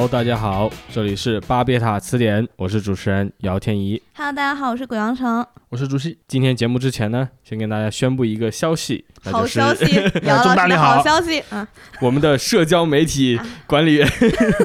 Hello，大家好，这里是巴别塔词典，我是主持人姚天怡。Hello，大家好，我是鬼王城。我是朱熹，今天节目之前呢，先跟大家宣布一个消息，那好就是消息，姚老师的重大利好好消息啊！我们的社交媒体管理员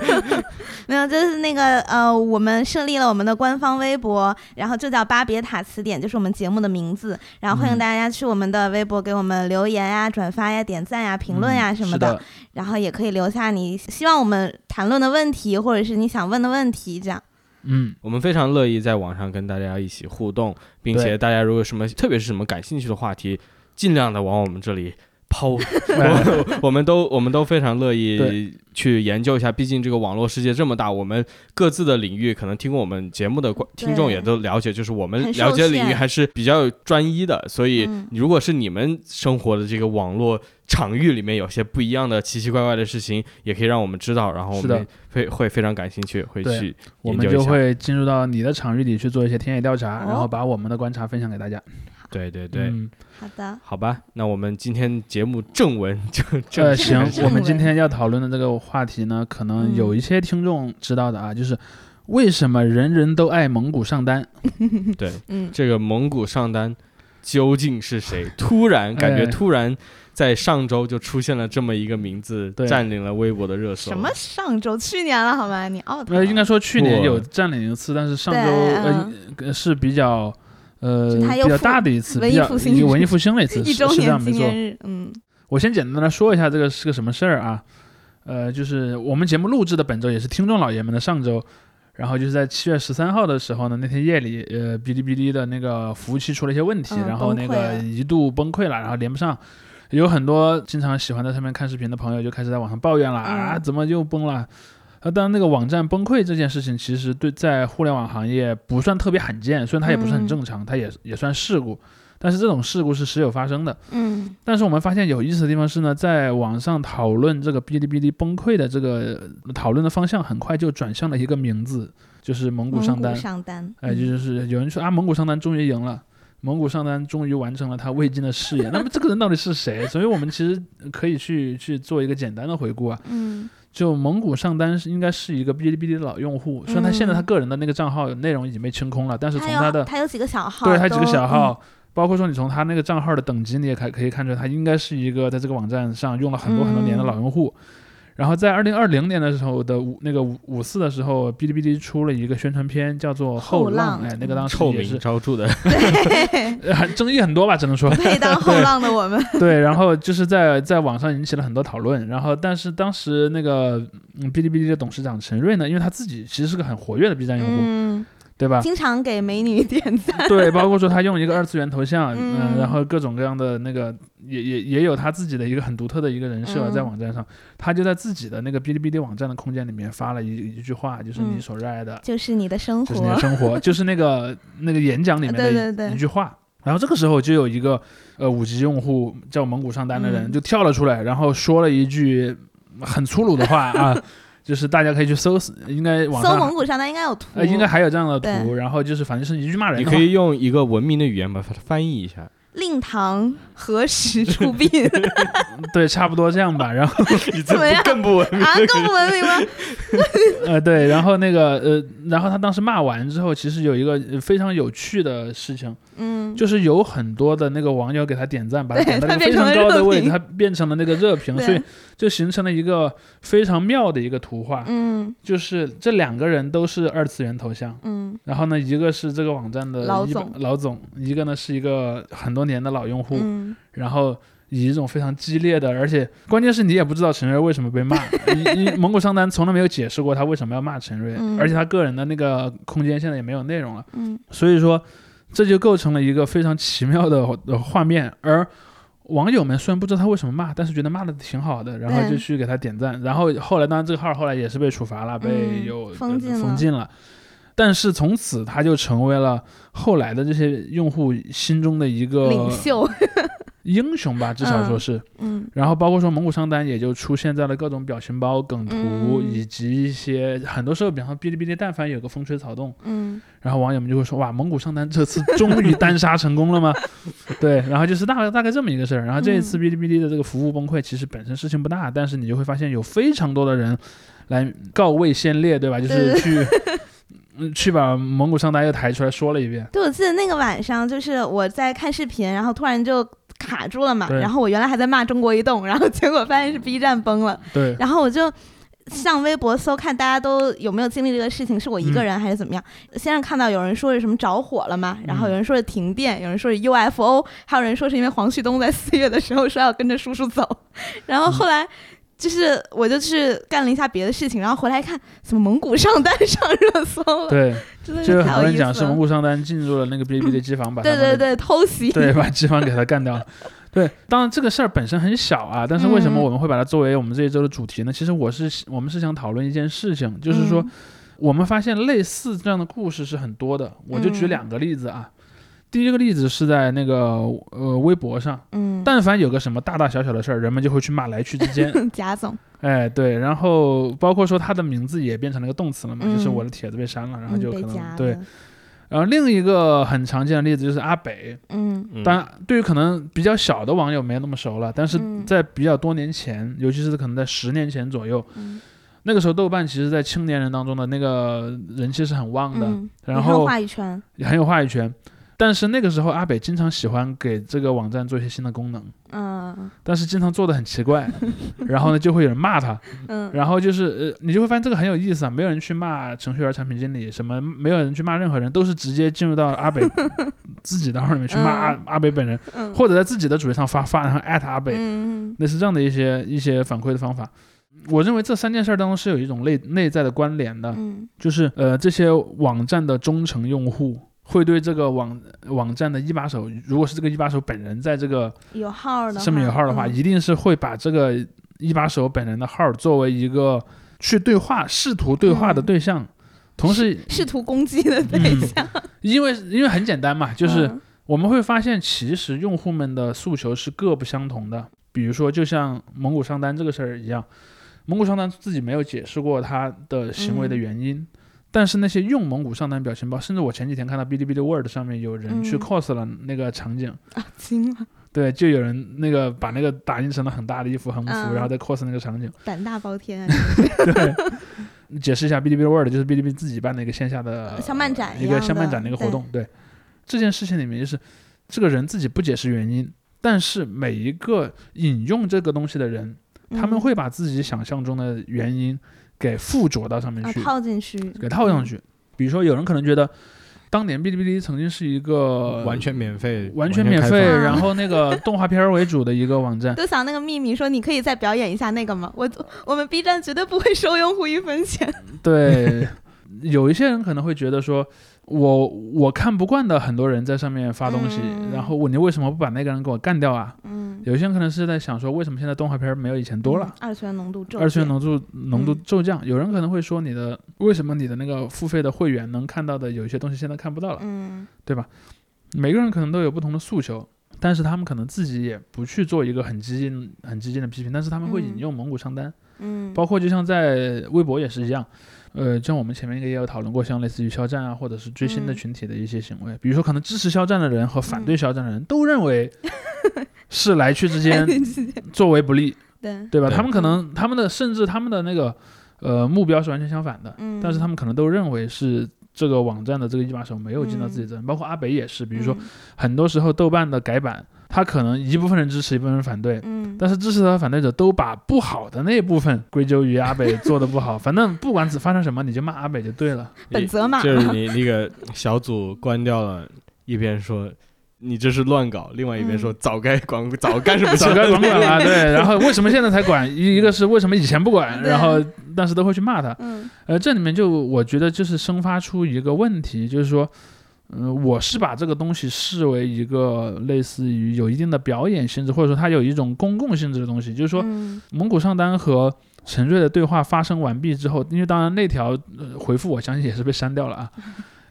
没有，就是那个呃，我们设立了我们的官方微博，然后就叫巴别塔词典，就是我们节目的名字。然后欢迎嗯大家去我们的微博给我们留言呀、转发呀、点赞呀、评论呀什么的，然后也可以留下你希望我们谈论的问题，或者是你想问的问题，这样。嗯，我们非常乐意在网上跟大家一起互动，并且大家如果有什么，特别是什么感兴趣的话题，尽量的往我们这里抛，哎 我我们都我们都非常乐意去研究一下。毕竟这个网络世界这么大，我们各自的领域可能听过我们节目的观听众也都了解，就是我们了解的领域还是比较专一的。所以嗯，如果是你们生活的这个网络场域里面有些不一样的奇奇怪怪的事情，也可以让我们知道，然后我们会会非常感兴趣，会去我们就研究一下会进入到你的场域里去做一些田野调查，哦然后把我们的观察分享给大家。对对对。嗯好的，好吧，那我们今天节目正文 就正呃，行，我们今天要讨论的这个话题呢，可能嗯有一些听众知道的啊，就是为什么人人都爱蒙古上单？对嗯，这个蒙古上单究竟是谁？突然感觉哎突然在上周就出现了这么一个名字，占领了微博的热搜。什么？上周？去年了好吗？你 out 呃，了应该说去年有占领一次，但是上周呃是比较呃比较大的一次，文比较艺复兴一个文艺复兴的一次，一周是是这样年纪没错。念日，嗯我先简单的说一下这个是个什么事儿啊？呃，就是我们节目录制的本周也是听众老爷们的上周，然后就是在七月十三号的时候呢，那天夜里，呃，哔哩哔哩的那个服务器出了一些问题，嗯然后那个一度崩溃了，然后连不上。有很多经常喜欢在上面看视频的朋友就开始在网上抱怨了、啊，嗯怎么又崩了？呃，当然那个网站崩溃这件事情，其实对在互联网行业不算特别罕见，虽然它也不是很嗯正常，它也也算事故，但是这种事故是时有发生的。嗯但是我们发现有意思的地方是呢，在网上讨论这个哔哩哔哩崩溃的这个呃讨论的方向，很快就转向了一个名字，就是蒙古上单。上单，哎，嗯就是有人说啊，蒙古上单终于赢了，蒙古上单终于完成了他未尽的事业。那么这个人到底是谁？所以我们其实可以去去做一个简单的回顾啊。嗯就蒙古上单是应该是一个哔哩哔哩的老用户，虽然他现在他个人的那个账号内容已经被清空了，但是从他的他有几个小号，对他几个小号，包括说你从他那个账号的等级，你也可可以看出来，他应该是一个在这个网站上用了很多很多年的老用户。然后在二零二零年的时候的五那个五五四的时候，哔哩哔哩出了一个宣传片，叫做《后浪》，浪。哎，那个当时臭名也是昭著的，很 争议很多吧，只能说。配 当后浪的我们，对。然后就是在在网上引起了很多讨论。然后但是当时那个嗯哔哩哔哩的董事长陈瑞呢，因为他自己其实是个很活跃的 B 站用户，嗯，对吧？经常给美女点赞，对，包括说他用一个二次元头像，嗯、嗯然后各种各样的那个，也也也有他自己的一个很独特的一个人设嗯。在网站上，他就在自己的那个哔哩哔哩网站的空间里面发了一一句话，就是嗯。你所热爱的，就是你的生活。就是你的，生活，就是那个那个演讲里面的一对对对。一句话。然后这个时候就有一个呃五级用户叫蒙古上单的人嗯。就跳了出来，然后说了一句很粗鲁的话啊，就是大家可以去搜，应该网上搜蒙古上单应该有图，呃应该还有这样的图，然后就是反正是一句骂人。你可以用一个文明的语言把它翻译一下。令堂何时出殡 对，差不多这样吧。然后 你怎么样更不文明啊？更不文明吗？呃，对，然后那个呃，然后他当时骂完之后，其实有一个呃非常有趣的事情，嗯，就是有很多的那个网友给他点赞，把他点到一个非常高的位置，他变成了那个热评，所以就形成了一个非常妙的一个图画，嗯。就是这两个人都是二次元头像。嗯。然后呢，一个是这个网站的一老总。老总，一个呢是一个很多年的老用户，嗯。然后以一种非常激烈的，而且关键是你也不知道陈瑞为什么被骂，你你蒙古上单从来没有解释过他为什么要骂陈瑞，嗯。而且他个人的那个空间现在也没有内容了，嗯。所以说这就构成了一个非常奇妙的呃画面，而。网友们虽然不知道他为什么骂，但是觉得骂的挺好的，然后就去给他点赞。然后后来，当然这个号后来也是被处罚了，被嗯有、封禁了封禁了。但是从此他就成为了后来的这些用户心中的一个领袖，英雄吧，至少说是。嗯然后包括说蒙古上单也就出现在了各种表情包、梗图，嗯以及一些很多时候，比方说哔哩哔哩，但凡有个风吹草动，嗯然后网友们就会说哇，蒙古上单这次终于单杀成功了吗？对，然后就是大概大概这么一个事儿。然后这一次嗯哔哩哔哩的这个服务崩溃，其实本身事情不大，但是你就会发现有非常多的人来告慰先烈，对吧？就是去嗯 去把蒙古上单又抬出来说了一遍。对，我记得那个晚上，就是我在看视频，然后突然就卡住了嘛。然后我原来还在骂中国移动，然后结果发现是 B 站崩了，对，然后我就。上微博搜看大家都有没有经历这个事情，是我一个嗯人还是怎么样？先是看到有人说是什么着火了嘛，然后嗯有人说是停电，有人说是 UFO，还有人说是因为黄旭东在四月的时候说要跟着叔叔走，然后后来就是我就去干了一下别的事情，然后回来看怎么蒙古上单上热搜了，对，真的就是很太多人讲是蒙古上单进入了那个哔哩哔哩机房，把他对对对，偷袭。对，把机房给他干掉了。对，当然这个事儿本身很小啊，但是为什么嗯我们会把它作为我们这一周的主题呢？其实我是我们是想讨论一件事情，就是说嗯我们发现类似这样的故事是很多的。我就举嗯两个例子啊，第一个例子是在那个呃微博上，嗯，但凡有个什么大大小小的事儿，人们就会去骂来去之间。贾总，哎，对，然后包括说他的名字也变成了一个动词了嘛，就是嗯我的帖子被删了，然后嗯就可能对。然后另一个很常见的例子就是阿北，嗯嗯当然，对于可能比较小的网友没那么熟了，但是嗯在比较多年前，尤其是可能在十年前左右，嗯那个时候豆瓣其实在青年人当中的那个人气是很旺的，嗯，也很有然后话语权，也很有话语权。但是那个时候阿北经常喜欢给这个网站做一些新的功能，嗯。但是经常做的很奇怪，然后呢就会有人骂他，嗯。然后就是呃你就会发现这个很有意思啊，没有人去骂程序员、产品经理，什么没有人去骂任何人，都是直接进入到阿北 自己的号里面去骂阿、嗯。阿北本人，嗯，或者在自己的主页上发发，然后艾特阿北，嗯。类似这样的一些一些反馈的方法。我认为这三件事儿当中是有一种内内在的关联的，嗯。就是呃这些网站的忠诚用户会对这个网网站的一把手，如果是这个一把手本人在这个有号的，上面有号的话，嗯。一定是会把这个一把手本人的号作为一个去对话、试图对话的对象。同时，试图攻击的对嗯。象，因为因为很简单嘛，就是嗯我们会发现，其实用户们的诉求是各不相同的。比如说，就像蒙古商单这个事儿一样，蒙古商单自己没有解释过他的行为的嗯。原因，但是那些用蒙古上单表情包，甚至我前几天看到哔哩哔哩 Word 上面有人去嗯。cos 了那个场景，啊惊了，对，就有人那个把那个打印成了很大的一幅横幅，嗯。然后再 cos 那个场景。胆大包天啊，对，解释一下，哔哩哔哩 Word 就是哔哩哔哩自己办的一个线下的像漫展一一个像漫展的一个活动。对，这件事情里面就是这个人自己不解释原因，但是每一个引用这个东西的人，他们嗯。会把自己想象中的原因给附着到上面啊去，套进去，给套上去。比如说，有人可能觉得。当年哔哩哔哩曾经是一个完全免费，完全免费，然后那个 动画片为主的一个网站，都想那个秘密说你可以再表演一下那个吗？我我们 B 站绝对不会收用户一分钱。对，有一些人可能会觉得说，我我看不惯的很多人在上面发东西，嗯。然后我你为什么不把那个人给我干掉啊？嗯，有些人可能是在想说，为什么现在动画片没有以前多了？嗯二次元浓度骤？二次元减浓度浓度嗯。骤降，有人可能会说你的为什么你的那个付费的会员能看到的有一些东西现在看不到了，嗯。对吧？每个人可能都有不同的诉求，但是他们可能自己也不去做一个很激进、很激进的批评，但是他们会引嗯。用蒙古商单，嗯，包括就像在微博也是一样，呃，像我们前面也有讨论过，像类似于肖战啊，或者是追星的嗯群体的一些行为，比如说可能支持肖战的人和反对肖战的人都认为 是来去之间作为不利，对，对吧？他们可能他们的甚至他们的那个呃目标是完全相反的，嗯，但是他们可能都认为是。这个网站的这个一把手没有尽到自己的责任，包括阿北也是。比如说，嗯很多时候豆瓣的改版，他可能一部分人支持，一部分人反对，嗯，但是支持他的反对者都把不好的那一部分归咎于阿北做的不好，反正不管只发生什么，你就骂阿北就对了。本泽马就是你那个小组关掉了，一边说你这是乱搞，另外一边说嗯早该管，早干什么早？该管管了，对。然后为什么现在才管？一一个是为什么以前不管，然后但是都会去骂他。嗯呃，这里面就我觉得就是生发出一个问题，就是说，嗯、我是把这个东西视为一个类似于有一定的表演性质，或者说它有一种公共性质的东西，就是说，嗯蒙古上单和陈瑞的对话发生完毕之后，因为当然那条、呃、回复我相信也是被删掉了啊。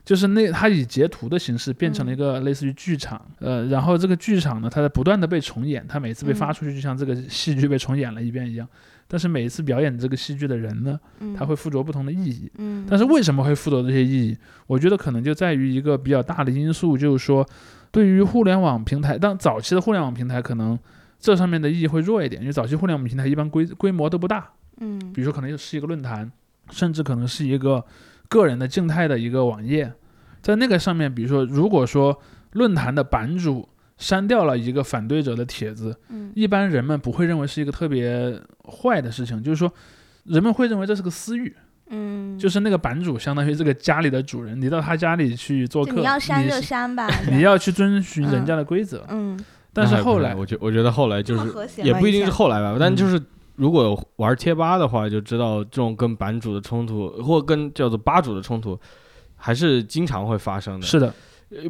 就是那它以截图的形式变成了一个类似于剧场，呃，然后这个剧场呢，它在不断的被重演，它每次被发出去就像这个戏剧被重演了一遍一样。但是每一次表演这个戏剧的人呢，嗯他会附着不同的意义。嗯，但是为什么会附着这些意义？我觉得可能就在于一个比较大的因素，就是说，对于互联网平台，当早期的互联网平台可能这上面的意义会弱一点，因为早期互联网平台一般规规模都不大，嗯比如说可能是一个论坛，甚至可能是一个个人的静态的一个网页，在那个上面，比如说如果说论坛的版主删掉了一个反对者的帖子，嗯。一般人们不会认为是一个特别坏的事情，就是说人们会认为这是个私欲，嗯，就是那个版主相当于这个家里的主人，你到他家里去做客，你要删就删吧，你要去遵循人家的规则。嗯，但是后来，我觉我觉得后来就是也不一定是后来吧，但嗯就是如果玩贴吧的话，就知道这种跟版主的冲突或跟叫做吧主的冲突，还是经常会发生的。是的，呃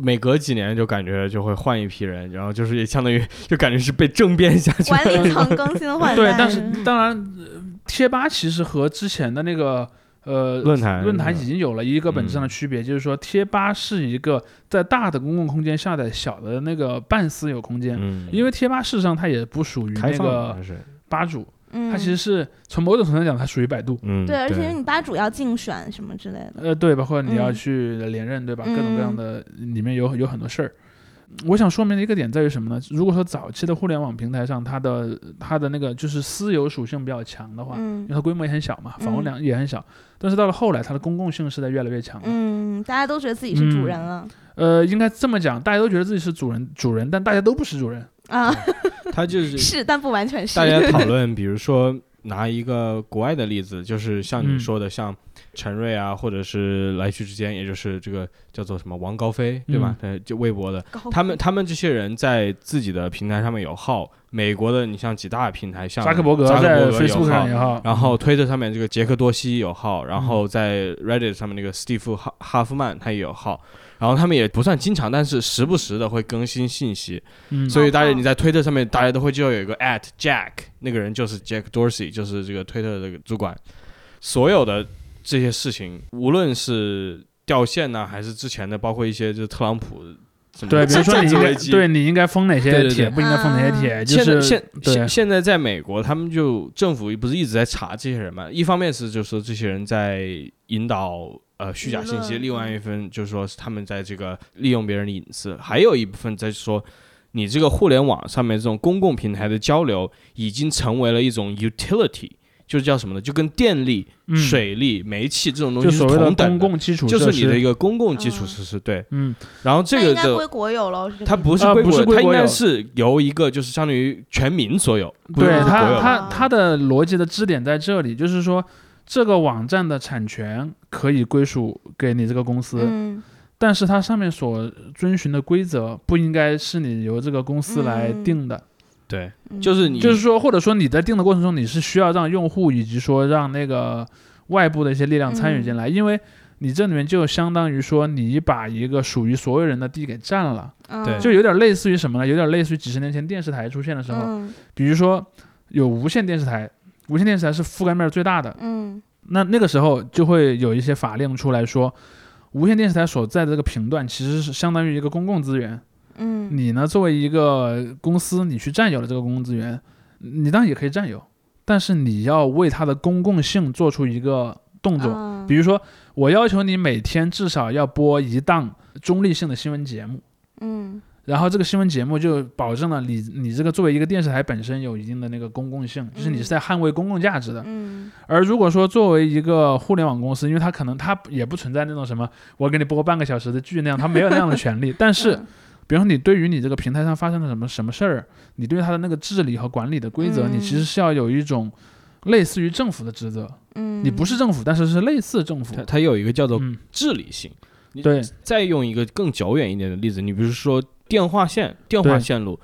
每隔几年就感觉就会换一批人，然后就是也相当于 就感觉是被政变下去。管理层更新换代，对，但是当然，呃贴吧其实和之前的那个呃论坛论坛已经有了一个本质上的区别，就是说贴吧是一个在大的公共空间下载小的那个半私有空间，嗯，因为贴吧事实上它也不属于那个吧主，嗯，它其实是从某种程度上讲，它属于百度。嗯对，而且你吧主要竞选什么之类的，呃，对，包括你要嗯去连任，对吧？各种各样嗯的，里面有有很多事儿。我想说明的一个点在于什么呢？如果说早期的互联网平台上，它的它的那个就是私有属性比较强的话，因嗯为它规模也很小嘛，访问嗯量也很小。但是到了后来，它的公共性是在越来越强的。嗯，大家都觉得自己是主嗯人了呃，应该这么讲，大家都觉得自己是主人，主人，但大家都不是主人。啊，他就是是，但不完全是，大家讨论，比如说拿一个国外的例子，就是像你嗯说的，像陈瑞啊，或者是来去之间，也就是这个叫做什么王高飞，对吧？对，就微博的，他们他们这些人在自己的平台上面有号，美国的你像几大平台，像扎克伯格扎克在伯格有 Facebook 号上也好，然后推特上面这个杰克多西有号，然嗯。后在 Reddit 上面那个史蒂夫哈哈夫曼他也有号，然后他们也不算经常，但是时不时的会更新信息，嗯，所以大家你在推特上面大家都会知道有一个 at Jack 那个人就是 Jack Dorsey，就是这个推特的这个主管，所有的这些事情，无论是掉线呢、还是之前的，包括一些就是特朗普对，比如说你应该对你应该封哪些对对对。帖，不应该封哪些帖，就是现现现在在美国，他们就政府不是一直在查这些人嘛？一方面是就是说这些人在引导呃虚假信息，另外一份就是说是他们在这个利用别人的隐私，还有一部分在说你这个互联网上面这种公共平台的交流已经成为了一种 utility，就是叫什么呢？就跟电力、嗯水利、煤气这种东西同等公共基础就设施是你的一个公共基础嗯设施，对。嗯，然后这个的它不不是归国有，它应该是由一个就是相当于全民所有，对它它的逻辑的支点在这里，就是说这个网站的产权可以归属给你这个公司，嗯。但是它上面所遵循的规则不应该是你由这个公司来嗯定的。对，嗯。就是你就是说，或者说你在定的过程中，你是需要让用户以及说让那个外部的一些力量参与进来，因为你这里面就相当于说你把一个属于所有人的地给占了，对。嗯就有点类似于什么呢？有点类似于几十年前电视台出现的时候，嗯。比如说有无线电视台，无线电视台是覆盖面最大的，嗯。那那个时候就会有一些法令出来说，无线电视台所在的这个频段其实是相当于一个公共资源，嗯。你呢作为一个公司，你去占有了这个公共资源，你当然也可以占有，但是你要为它的公共性做出一个动作，嗯比如说我要求你每天至少要播一档中立性的新闻节目。嗯然后这个新闻节目就保证了你你这个作为一个电视台本身有一定的那个公共性，就是你是在捍卫公共价值的。嗯而如果说作为一个互联网公司，因为它可能它也不存在那种什么我给你播半个小时的剧那样，它没有那样的权利。但是，嗯比如说你对于你这个平台上发生了什么什么事儿，你对它的那个治理和管理的规则，嗯你其实是要有一种类似于政府的职责。嗯，你不是政府，但是是类似政府它。它有一个叫做嗯，治理性。你对，再用一个更久远一点的例子，你比如说电话线、电话线路，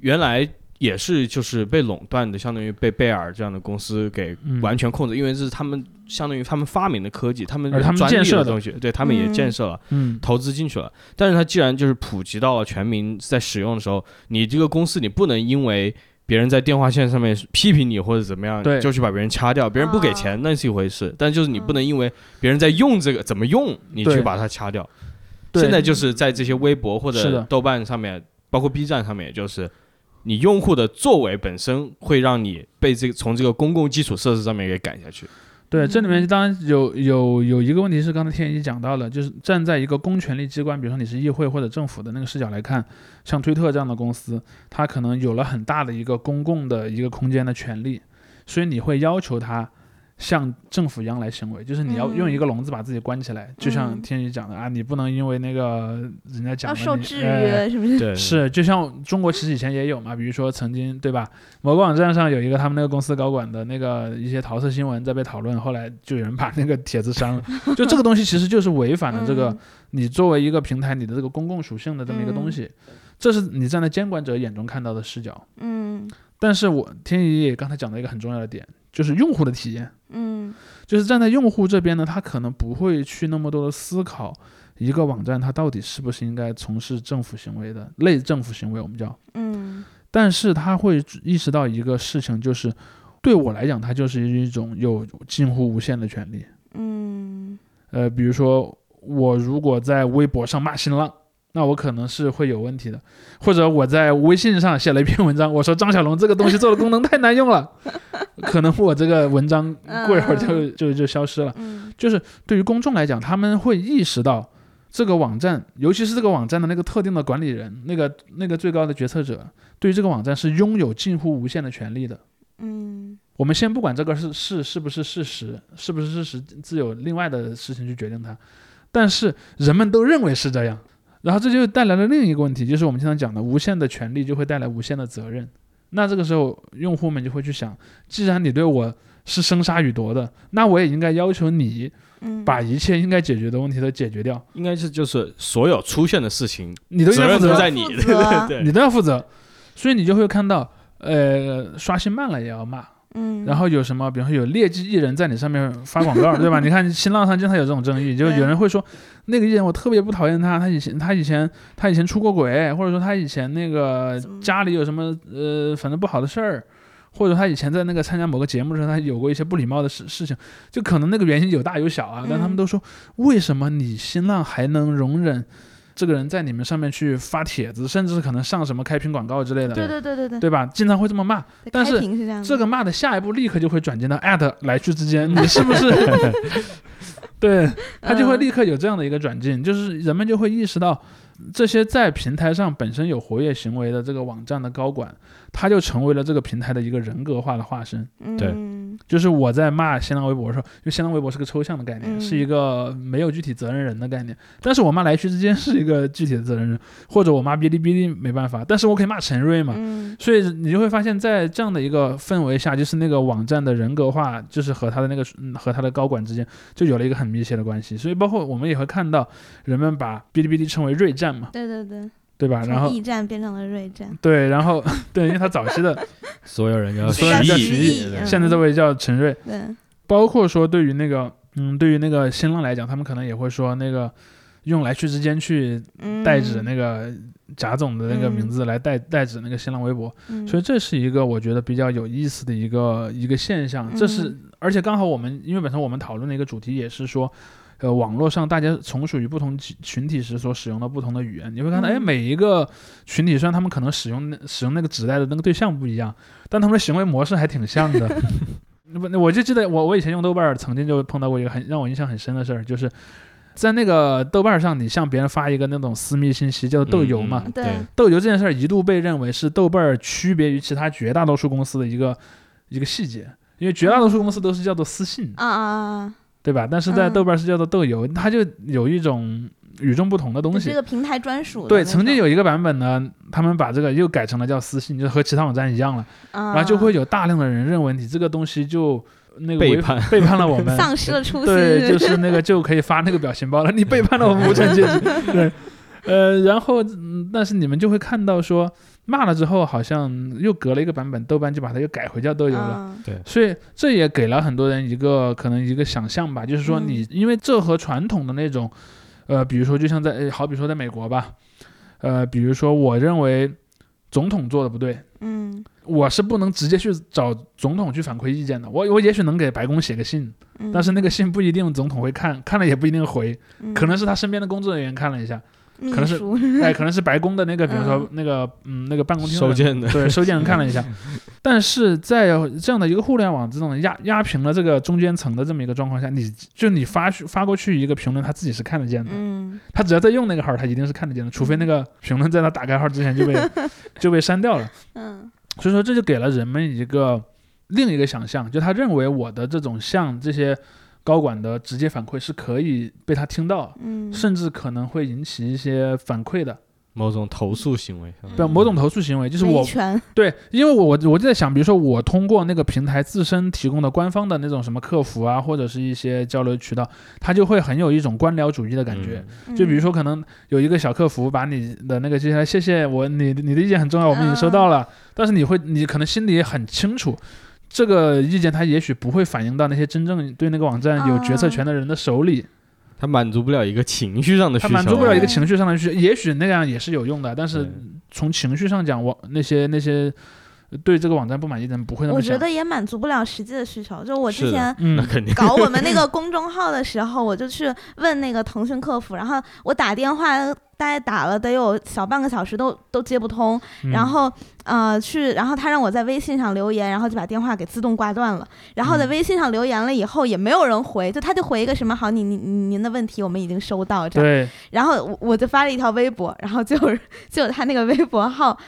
原来也是就是被垄断的，相当于被贝尔这样的公司给嗯。完全控制，因为这是他们相当于他们发明的科技，他们而他们建设的。的东西，对他们也嗯。建设了。嗯，投资进去了，但是它既然就是普及到了全民在使用的时候，你这个公司你不能因为别人在电话线上面批评你或者怎么样，就去把别人掐掉，别人不给钱、啊。那是一回事，但就是你不能因为别人在用这个怎么用，你去把它掐掉。对。现在就是在这些微博或者豆瓣上面，包括 B 站上面，也就是你用户的作为本身会让你被这个从这个公共基础设施上面给赶下去。对，这里面嗯当然有有有一个问题是刚才天一讲到了，就是站在一个公权力机关，比如说你是议会或者政府的那个视角来看，像推特这样的公司，它可能有了很大的一个公共的一个空间的权利，所以你会要求它像政府一样来行为，就是你要嗯用一个笼子把自己关起来，就像嗯。天宇讲的啊，你不能因为那个人家讲的受制哎约，是不是？对，是，就像中国其实以前也有嘛，比如说曾经对吧，某个网站上有一个他们那个公司高管的那个一些桃色新闻在被讨论，后来就有人把那个帖子删了。就这个东西其实就是违反了这个嗯你作为一个平台你的这个公共属性的这么一个东西，这是你站在监管者眼中看到的视角。嗯。但是我天宇也刚才讲到一个很重要的点，就是用户的体验。嗯就是站在用户这边呢，他可能不会去那么多的思考一个网站它到底是不是应该从事政府行为的类政府行为，我们叫。嗯但是他会意识到一个事情，就是对我来讲，它就是一种有近乎无限的权利。嗯呃，比如说我如果在微博上骂新浪，那我可能是会有问题的；或者我在微信上写了一篇文章，我说张小龙这个东西做的功能太难用了，可能我这个文章过一会儿就就就消失了。嗯就是对于公众来讲，他们会意识到这个网站，尤其是这个网站的那个特定的管理人，那个那个最高的决策者，对于这个网站是拥有近乎无限的权利的。嗯我们先不管这个是是是不是事实，是不是事实，自有另外的事情去决定它。但是人们都认为是这样，然后这就带来了另一个问题，就是我们经常讲的无限的权利就会带来无限的责任。那这个时候，用户们就会去想，既然你对我是生杀予夺的，那我也应该要求你嗯，把一切应该解决的问题都解决掉，应该是就是所有出现的事情，你都应责该负责，任都在你，对对 对。你都要负责。所以你就会看到，呃，刷新慢了也要骂，嗯，然后有什么，比方说有劣迹艺人在你上面发广告，对吧？你看新浪上经常有这种争议，就有人会说那个艺人我特别不讨厌他，他以前他以前他以前出过轨，或者说他以前那个家里有什么呃反正不好的事儿。或者他以前在那个参加某个节目的时候，他有过一些不礼貌的事事情，就可能那个原因有大有小啊。但他们嗯都说，为什么你新浪还能容忍这个人在你们上面去发帖子，甚至可能上什么开屏广告之类的，对对对对对，对吧？经常会这么骂，但是这个骂的下一步立刻就会转进到艾特来去之间，你是不是？对，他就会嗯立刻有这样的一个转进，就是人们就会意识到，这些在平台上本身有活跃行为的这个网站的高管，他就成为了这个平台的一个人格化的化身。对嗯就是我在骂新浪微博的时候，因为新浪微博是个抽象的概念，嗯是一个没有具体责任人的概念。但是我骂来去之间是一个具体的责任人，或者我骂哔哩哔哩没办法，但是我可以骂陈瑞嘛。嗯所以你就会发现，在这样的一个氛围下，就是那个网站的人格化，就是和他的那个嗯和他的高管之间就有了一个很密切的关系。所以包括我们也会看到，人们把哔哩哔哩称为瑞战嘛，对对对，对吧？然后驿站变成了锐站，对，然后对，因为他早期的 所有人要所有人叫徐徐艺现在这位叫陈瑞，对，包括说对于那个嗯，对于那个新浪来讲，他们可能也会说那个用来去之间去嗯，代指那个贾总的那个名嗯。字来代代指那个新浪微博。嗯，所以这是一个我觉得比较有意思的一个一个现象，这是嗯。而且刚好我们因为本身我们讨论的一个主题也是说，呃，网络上大家从属于不同群群体时所使用的不同的语言，你会看到，哎，嗯。每一个群体虽然他们可能使用使用那个指代的那个对象不一样，但他们的行为模式还挺像的。不，我就记得我我以前用豆瓣儿曾经就碰到过一个很让我印象很深的事儿，就是在那个豆瓣儿上，你向别人发一个那种私密信息，叫做豆油嘛，嗯对。豆油这件事儿一度被认为是豆瓣儿区别于其他绝大多数公司的一个一个细节，因为绝大多数公司都是叫做私信，啊啊啊，对吧？但是在嗯豆瓣是叫做豆油，它就有一种与众不同的东西这。个平台专属的对，曾经有一个版本呢，他们把这个又改成了叫私信，就和其他网站一样了，啊，然后就会有大量的人认为你这个东西就那个背叛背叛了我们，丧失了初心，对，就是那个就可以发那个表情包了。你背叛了我们无产阶级，对，呃，然后嗯但是你们就会看到说骂了之后，好像又隔了一个版本，豆瓣就把它又改回叫豆油了。嗯。所以这也给了很多人一个可能一个想象吧，就是说嗯。你因为这和传统的那种，呃，比如说就像在呃好比说在美国吧，呃，比如说我认为总统做的不对，嗯。我是不能直接去找总统去反馈意见的。我我也许能给白宫写个信，嗯，但是那个信不一定总统会看，看了也不一定回，嗯。可能是他身边的工作人员看了一下，秘可能是书哎，可能是白宫的那个，比如说嗯。那个嗯那个办公厅收件的，对，收件人看了一下，但是在这样的一个互联网这种压压平了这个中间层的这么一个状况下，你就你发去发过去一个评论，他自己是看得见的，嗯。他只要在用那个号，他一定是看得见的，除非那个评论在他打开号之前就被 就被删掉了。嗯。所以说，这就给了人们一个另一个想象，就他认为我的这种像这些高管的直接反馈是可以被他听到，嗯，甚至可能会引起一些反馈的，某种投诉行为。嗯对某种投诉行为，就是我，对，因为我我我就在想，比如说我通过那个平台自身提供的官方的那种什么客服啊，或者是一些交流渠道，他就会很有一种官僚主义的感觉。嗯就比如说，可能有一个小客服把你的那个接下来，谢谢我，你你的意见很重要，我们已经收到了。但是你会，你可能心里也很清楚，这个意见它也许不会反映到那些真正对那个网站有决策权的人的手里，它满足不了一个情绪上的需它求，满足不了一个情绪上的需求。也许那样也是有用的，但是从情绪上讲，我那些那些对这个网站不满意的人不会那么想。我觉得也满足不了实际的需求。就我之前搞我们那个 公众号的时候，我就去问那个腾讯客服，然后我打电话大概打了得有小半个小时都都接不通，嗯然后呃去，然后他让我在微信上留言，然后就把电话给自动挂断了。然后在嗯微信上留言了以后也没有人回，就他就回一个什么好，你你你您的问题我们已经收到这样。对，然后我我就发了一条微博，然后就 就他那个微博号。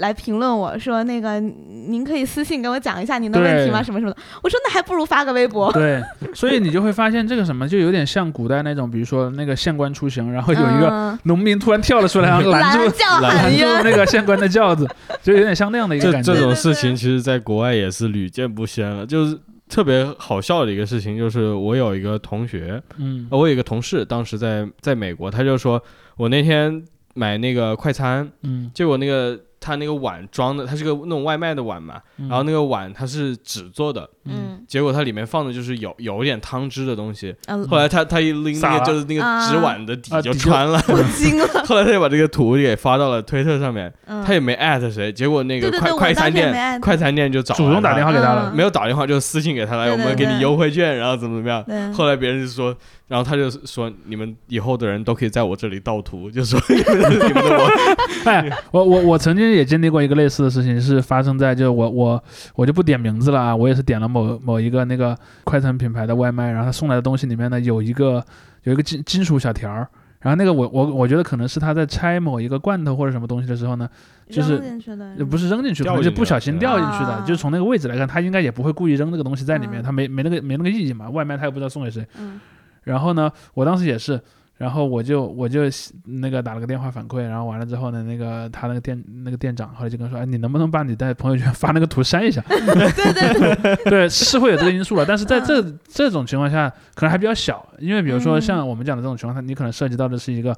来评论我说那个您可以私信给我讲一下您的问题吗？什么什么的。我说那还不如发个微博。对，所以你就会发现这个什么，就有点像古代那种，比如说那个县官出行，然后有一个嗯农民突然跳了出来，然后拦住叫 拦住，那个县官的轿子，就有点像那样的一个这感觉。这种事情，其实在国外也是屡见不鲜了。就是特别好笑的一个事情，就是我有一个同学，嗯呃我有一个同事，当时在在美国，他就说我那天买那个快餐，嗯，结果那个他那个碗装的，它是个那种外卖的碗嘛，嗯。然后那个碗它是纸做的，嗯。结果它里面放的就是有有一点汤汁的东西。嗯，后来他他一拎那个就是那个纸碗的底就穿了，我惊 了。后来他就把这个图给发到了推特上面，嗯。他也没艾特谁，结果那个快对对对快餐店快餐店就找主动打电话，给他了。嗯。没有打电话就私信给他来，对对我们给你优惠券，然后怎么怎么样。后来别人就说，然后他就说你们以后的人都可以在我这里盗图，就说 你们的你们我，哎，我我我曾经也经历过一个类似的事情，是发生在就我我我就不点名字了啊，我也是点了某某一个那个快餐品牌的外卖，然后他送来的东西里面呢有一个有一个金金属小条儿，然后那个我我我觉得可能是他在拆某一个罐头或者什么东西的时候呢，就是扔进去的呃不是扔进去，可掉能就不小心掉进去的，啊就是从那个位置来看，他应该也不会故意扔那个东西在里面，嗯他没没那个没那个意义嘛，外卖他又不知道送给谁。嗯然后呢，我当时也是，然后我就我就那个打了个电话反馈，然后完了之后呢，那个他那个店那个店长后来就跟我说，哎，你能不能把你在朋友圈发那个图删一下？对对对，对，是会有这个因素了，但是在这、嗯这种情况下，可能还比较小，因为比如说嗯像我们讲的这种情况下，你可能涉及到的是一个。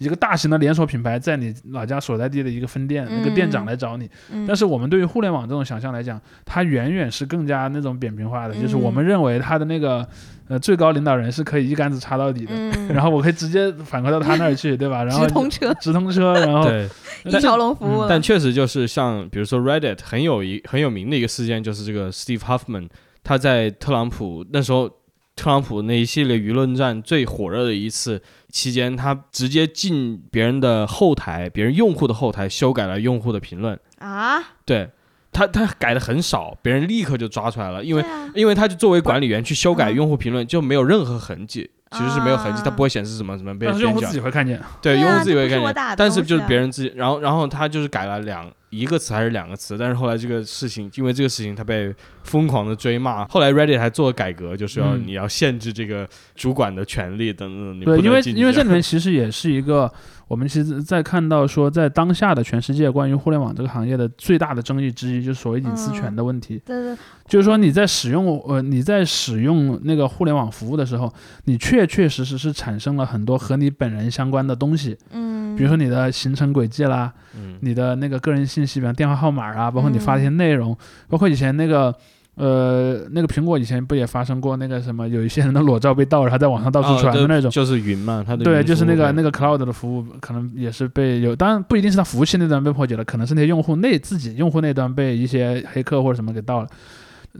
一个大型的连锁品牌在你老家所在地的一个分店，那个店长嗯来找你，嗯但是我们对于互联网这种想象来讲，它远远是更加那种扁平化的，就是我嗯们认为它的那个呃最高领导人是可以一竿子插到底的，嗯，然后我可以直接反馈到他那儿去，对吧？然后直通车，直通车，然后，一条龙服务了。但确实就是像比如说 Reddit 很有一很有名的一个事件，就是这个 Steve Huffman 他在特朗普那时候特朗普那一系列舆论战最火热的一次期间，他直接进别人的后台，别人用户的后台修改了用户的评论，啊，对他他改的很少，别人立刻就抓出来了，因为啊。因为他就作为管理员去修改嗯。用户评论就没有任何痕迹。其实是没有痕迹，啊。它不会显示什么什么被但是用户角。自己会看见，对，对啊用户自己会看见不是我打的，但是就是啊。别人自己，然后然后他就是改了两一个词还是两个词，但是后来这个事情，因为这个事情他被疯狂的追骂，后来 Reddit 还做了改革，就是要、嗯。你要限制这个主管的权利等等，你对，不因为因为这里面其实也是一个，我们其实在看到说，在当下的全世界关于互联网这个行业的最大的争议之一，就是所谓隐私权的问题。对对，就是说你在使用呃你在使用那个互联网服务的时候，你确确实实是产生了很多和你本人相关的东西，嗯，比如说你的行程轨迹啦，嗯你的那个个人信息，比方电话号码啊，包括你发一些内容，包括以前那个。呃，那个苹果以前不也发生过那个什么，有一些人的裸照被盗，然后在网上到处传的那种。就是云嘛，它的对，就是那个那个 cloud 的服务，可能也是被有，当然不一定是它服务器那端被破解了，可能是那些用户内自己用户那端被一些黑客或者什么给盗了。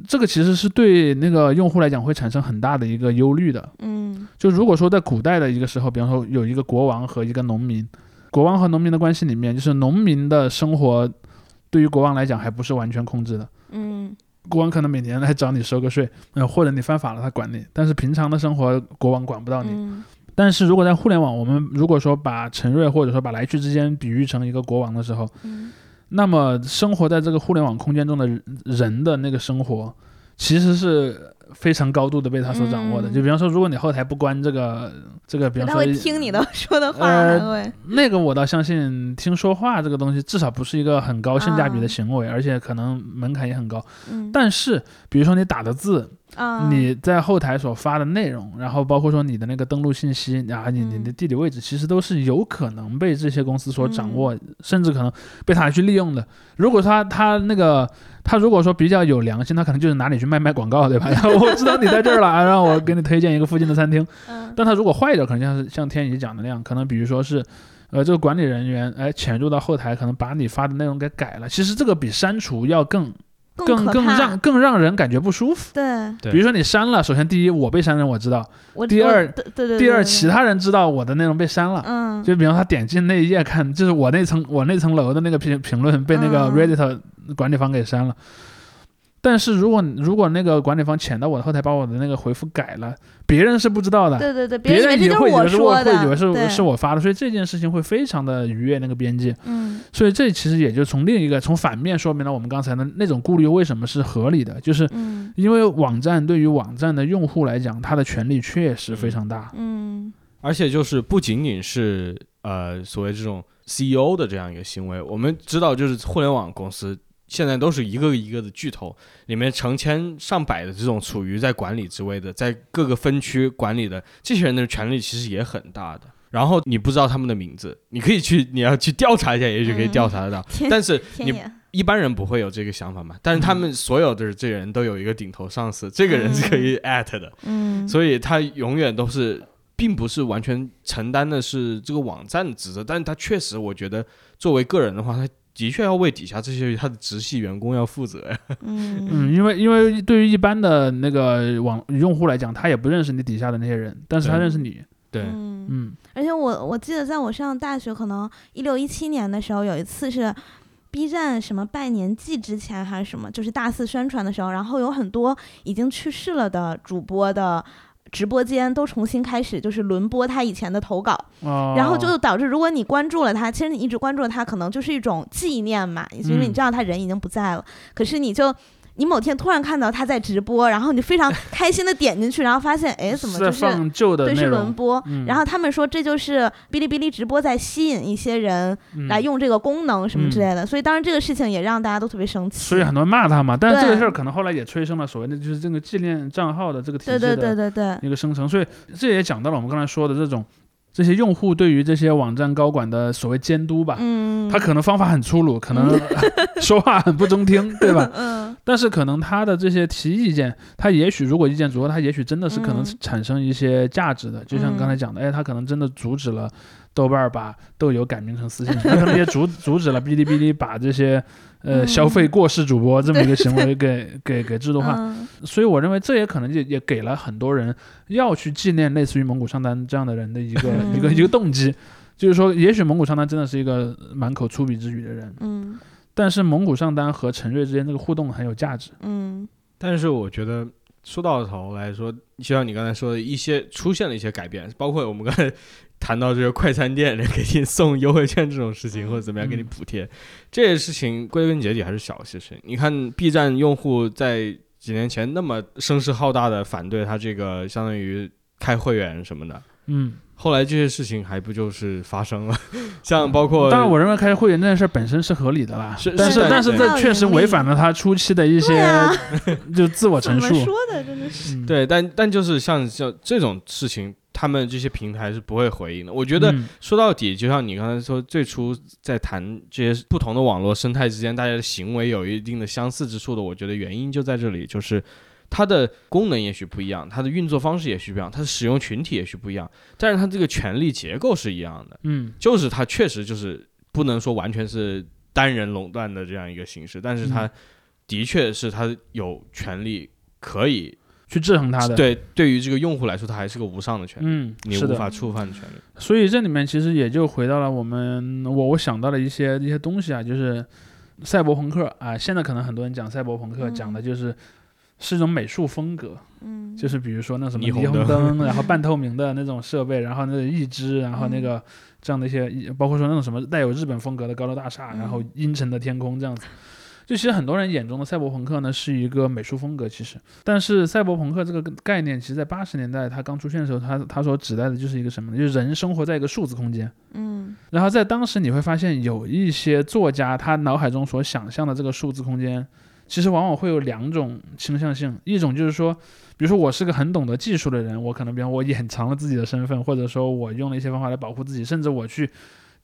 这个其实是对那个用户来讲会产生很大的一个忧虑的。嗯就如果说在古代的一个时候，比方说有一个国王和一个农民，国王和农民的关系里面，就是农民的生活对于国王来讲还不是完全控制的。嗯国王可能每年来找你收个税，呃，或者你犯法了他管你，但是平常的生活国王管不到你。嗯但是如果在互联网，我们如果说把陈瑞或者说把来去之间比喻成一个国王的时候，嗯那么生活在这个互联网空间中的人的那个生活，其实是非常高度的被他所掌握的。嗯就比方说，如果你后台不关这个这个，比方说他会听你的 说的话，呃那个，我倒相信听说话这个东西至少不是一个很高性价比的行为，而且可能门槛也很高。嗯但是，比如说你打的字，啊你在后台所发的内容，然后包括说你的那个登录信息，啊，你你的嗯地理位置，其实都是有可能被这些公司所掌嗯握，甚至可能被他去利用的。如果他他那个他如果说比较有良心，他可能就是拿你去卖卖广告，对吧？然后我知道你在这儿了，啊让我给你推荐一个附近的餐厅。嗯但他如果坏一点，可能像是像天宇讲的那样，可能比如说是。呃，这个管理人员哎潜入到后台，可能把你发的内容给改了。其实这个比删除要更更更让更让人感觉不舒服。对对比如说你删了，首先第一我被删人我知道，第二对对对，第二其他人知道我的内容被删了。嗯就比方他点进那一页看，就是我那层我那层楼的那个评评论被那个嗯 Reddit 管理方给删了。但是如果如果那个管理方潜到我的后台把我的那个回复改了，别人是不知道的，对对对，别人也会以为是我，会以为是是我发的，所以这件事情会非常的愉悦那个编辑。嗯。所以这其实也就从另一个从反面说明了我们刚才的那种顾虑为什么是合理的，就是嗯。因为网站对于网站的用户来讲，它的权利确实非常大。嗯。而且就是不仅仅是呃所谓这种 CEO 的这样一个行为，我们知道就是互联网公司现在都是一个一个的巨头，里面成千上百的这种处于在管理职位的，在各个分区管理的这些人的权力其实也很大的。然后你不知道他们的名字，你可以去，你要去调查一下，也许可以调查得到。天但是你一般人不会有这个想法嘛？但是他们所有的这些人都有一个顶头上司，这个人是可以 at 的，嗯，所以他永远都是，并不是完全承担的是这个网站的职责，但是他确实，我觉得作为个人的话，他的确要为底下这些他的直系员工要负责呀。嗯嗯，因为因为对于一般的那个网用户来讲，他也不认识你底下的那些人，但是他认识你。对，嗯嗯而且我我记得在我上大学，可能一六一七年的时候，有一次是 B 站什么拜年季之前还是什么，就是大肆宣传的时候，然后有很多已经去世了的主播的。直播间都重新开始，就是轮播他以前的投稿，哦，然后就导致，如果你关注了他，其实你一直关注了他，可能就是一种纪念嘛，因为你嗯知道他人已经不在了，可是你就。你某天突然看到他在直播，然后你非常开心的点进去，然后发现，哎，怎么就是放旧的对是轮播？嗯然后他们说这就是哔哩哔哩直播在吸引一些人嗯来用这个功能什么之类的，所以当然这个事情也让大家都特别生气。所以很多人骂他嘛。但是这个事儿可能后来也催生了所谓的就是这个纪念账号的这个对对对的对对，一个生成，所以这也讲到了我们刚才说的这种这些用户对于这些网站高管的所谓监督吧。嗯，他可能方法很粗鲁，可能 说话很不中听，对吧？嗯但是可能他的这些提意见，他也许如果意见足够，他也许真的是可能嗯产生一些价值的。就像刚才讲的，哎，他可能真的阻止了豆瓣儿把豆油改名成私信，他可能也阻阻止了哔哩哔哩把这些呃嗯。消费过世主播这么一个行为给给给制度化。嗯。所以我认为这也可能也也给了很多人要去纪念类似于蒙古上单这样的人的一个嗯。一个一个动机。就是说，也许蒙古上单真的是一个满口粗鄙之语的人，嗯。但是蒙古上单和陈瑞之间这个互动很有价值。嗯。但是我觉得说到头来说，就像你刚才说的一些出现了一些改变，包括我们刚才谈到这个快餐店给你送优惠券这种事情，或者怎么样给你嗯补贴，这些事情归根结底还是小事情。你看 B 站用户在几年前那么声势浩大的反对他这个相当于开会员什么的，嗯，后来这些事情还不就是发生了？像包括当然，我认为开会员这件事本身是合理的啦，是但是是但是对这确实违反了他初期的一些啊 就自我陈述。说的？真的是，嗯，对，但但就是像像这种事情，他们这些平台是不会回应的。我觉得嗯说到底，就像你刚才说，最初在谈这些不同的网络生态之间，大家的行为有一定的相似之处的，我觉得原因就在这里，就是它的功能也许不一样，它的运作方式也许不一样，它的使用群体也许不一样，但是它这个权力结构是一样的，嗯就是它确实就是不能说完全是单人垄断的这样一个形式，但是它。嗯的确是它有权利可以去制衡它的。，对对于这个用户来说，它还是个无上的权利，嗯，是的。你无法触犯的权利。所以这里面其实也就回到了我们我我想到了一些一些东西啊，就是赛博朋克啊，现在可能很多人讲赛博朋克，嗯讲的就是是一种美术风格，嗯，就是比如说那什么霓霓虹虹灯灯，然后半透明的那种设备，然后那个义肢，然后那个这样的一些，包括说那种什么带有日本风格的高楼大厦，然后嗯阴沉的天空这样子。就其实很多人眼中的赛博朋克呢是一个美术风格，其实，但是赛博朋克这个概念，其实在八十年代它刚出现的时候，它它所指代的就是一个什么呢？就是人生活在一个数字空间。嗯然后在当时你会发现，有一些作家他脑海中所想象的这个数字空间，其实往往会有两种倾向性，一种就是说，比如说我是个很懂得技术的人，我可能比方我掩藏了自己的身份，或者说我用了一些方法来保护自己，甚至我去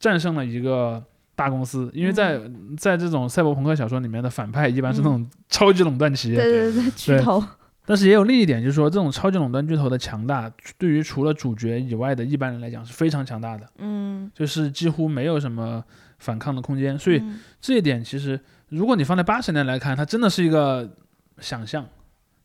战胜了一个大公司，因为在、在这种赛博朋克小说里面的反派一般是那种超级垄断企业，对对对，巨头，但是也有另一点，就是说这种超级垄断巨头的强大，对于除了主角以外的一般人来讲是非常强大的。嗯，就是几乎没有什么反抗的空间。所以嗯这一点其实，如果你放在八十年来看，它真的是一个想象。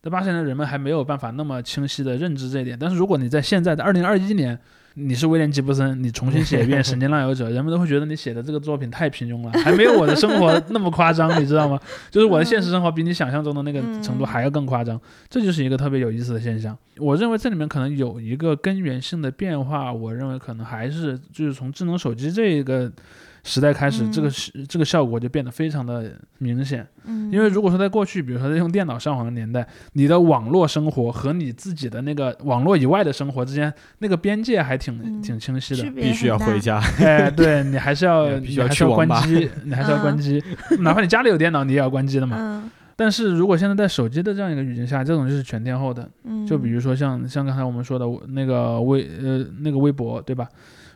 在八十年，人们还没有办法那么清晰的认知这一点。但是如果你在现在的二零二一年，你是威廉吉布森，你重新写一遍《神经浪游者》，人们都会觉得你写的这个作品太平庸了，还没有我的生活那么夸张，你知道吗？就是我的现实生活比你想象中的那个程度还要更夸张，这就是一个特别有意思的现象。我认为这里面可能有一个根源性的变化，我认为可能还是就是从智能手机这个时代开始，嗯这个是这个效果就变得非常的明显。嗯，因为如果说在过去，比如说在用电脑上网的年代，你的网络生活和你自己的那个网络以外的生活之间，那个边界还挺、嗯挺清晰的必须要回，家，哎，对你还是要必须要你还是要去关机，你还是要关机，哪怕你家里有电脑，你也要关机的嘛。嗯。但是如果现在在手机的这样一个语境下，这种就是全天候的，嗯，就比如说像像刚才我们说的那个微呃那个微博，对吧？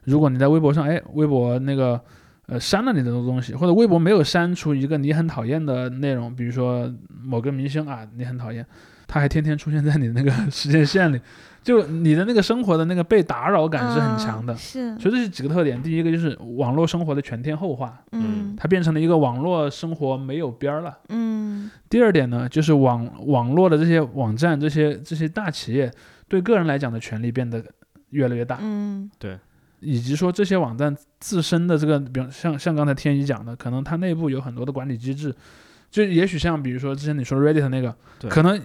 如果你在微博上，哎，微博那个呃删了你的东西，或者微博没有删除一个你很讨厌的内容，比如说某个明星啊，你很讨厌，他还天天出现在你那个时间线里，就你的那个生活的那个被打扰感是很强的。嗯是，所以这是几个特点，第一个就是网络生活的全天候化，嗯。它变成了一个网络生活没有边儿了。嗯。第二点呢，就是网网络的这些网站、这些这些大企业对个人来讲的权利变得越来越大，嗯以及说这些网站自身的这个，比如像像刚才天一讲的，可能它内部有很多的管理机制，就也许像比如说之前你说的 Reddit 那个，可能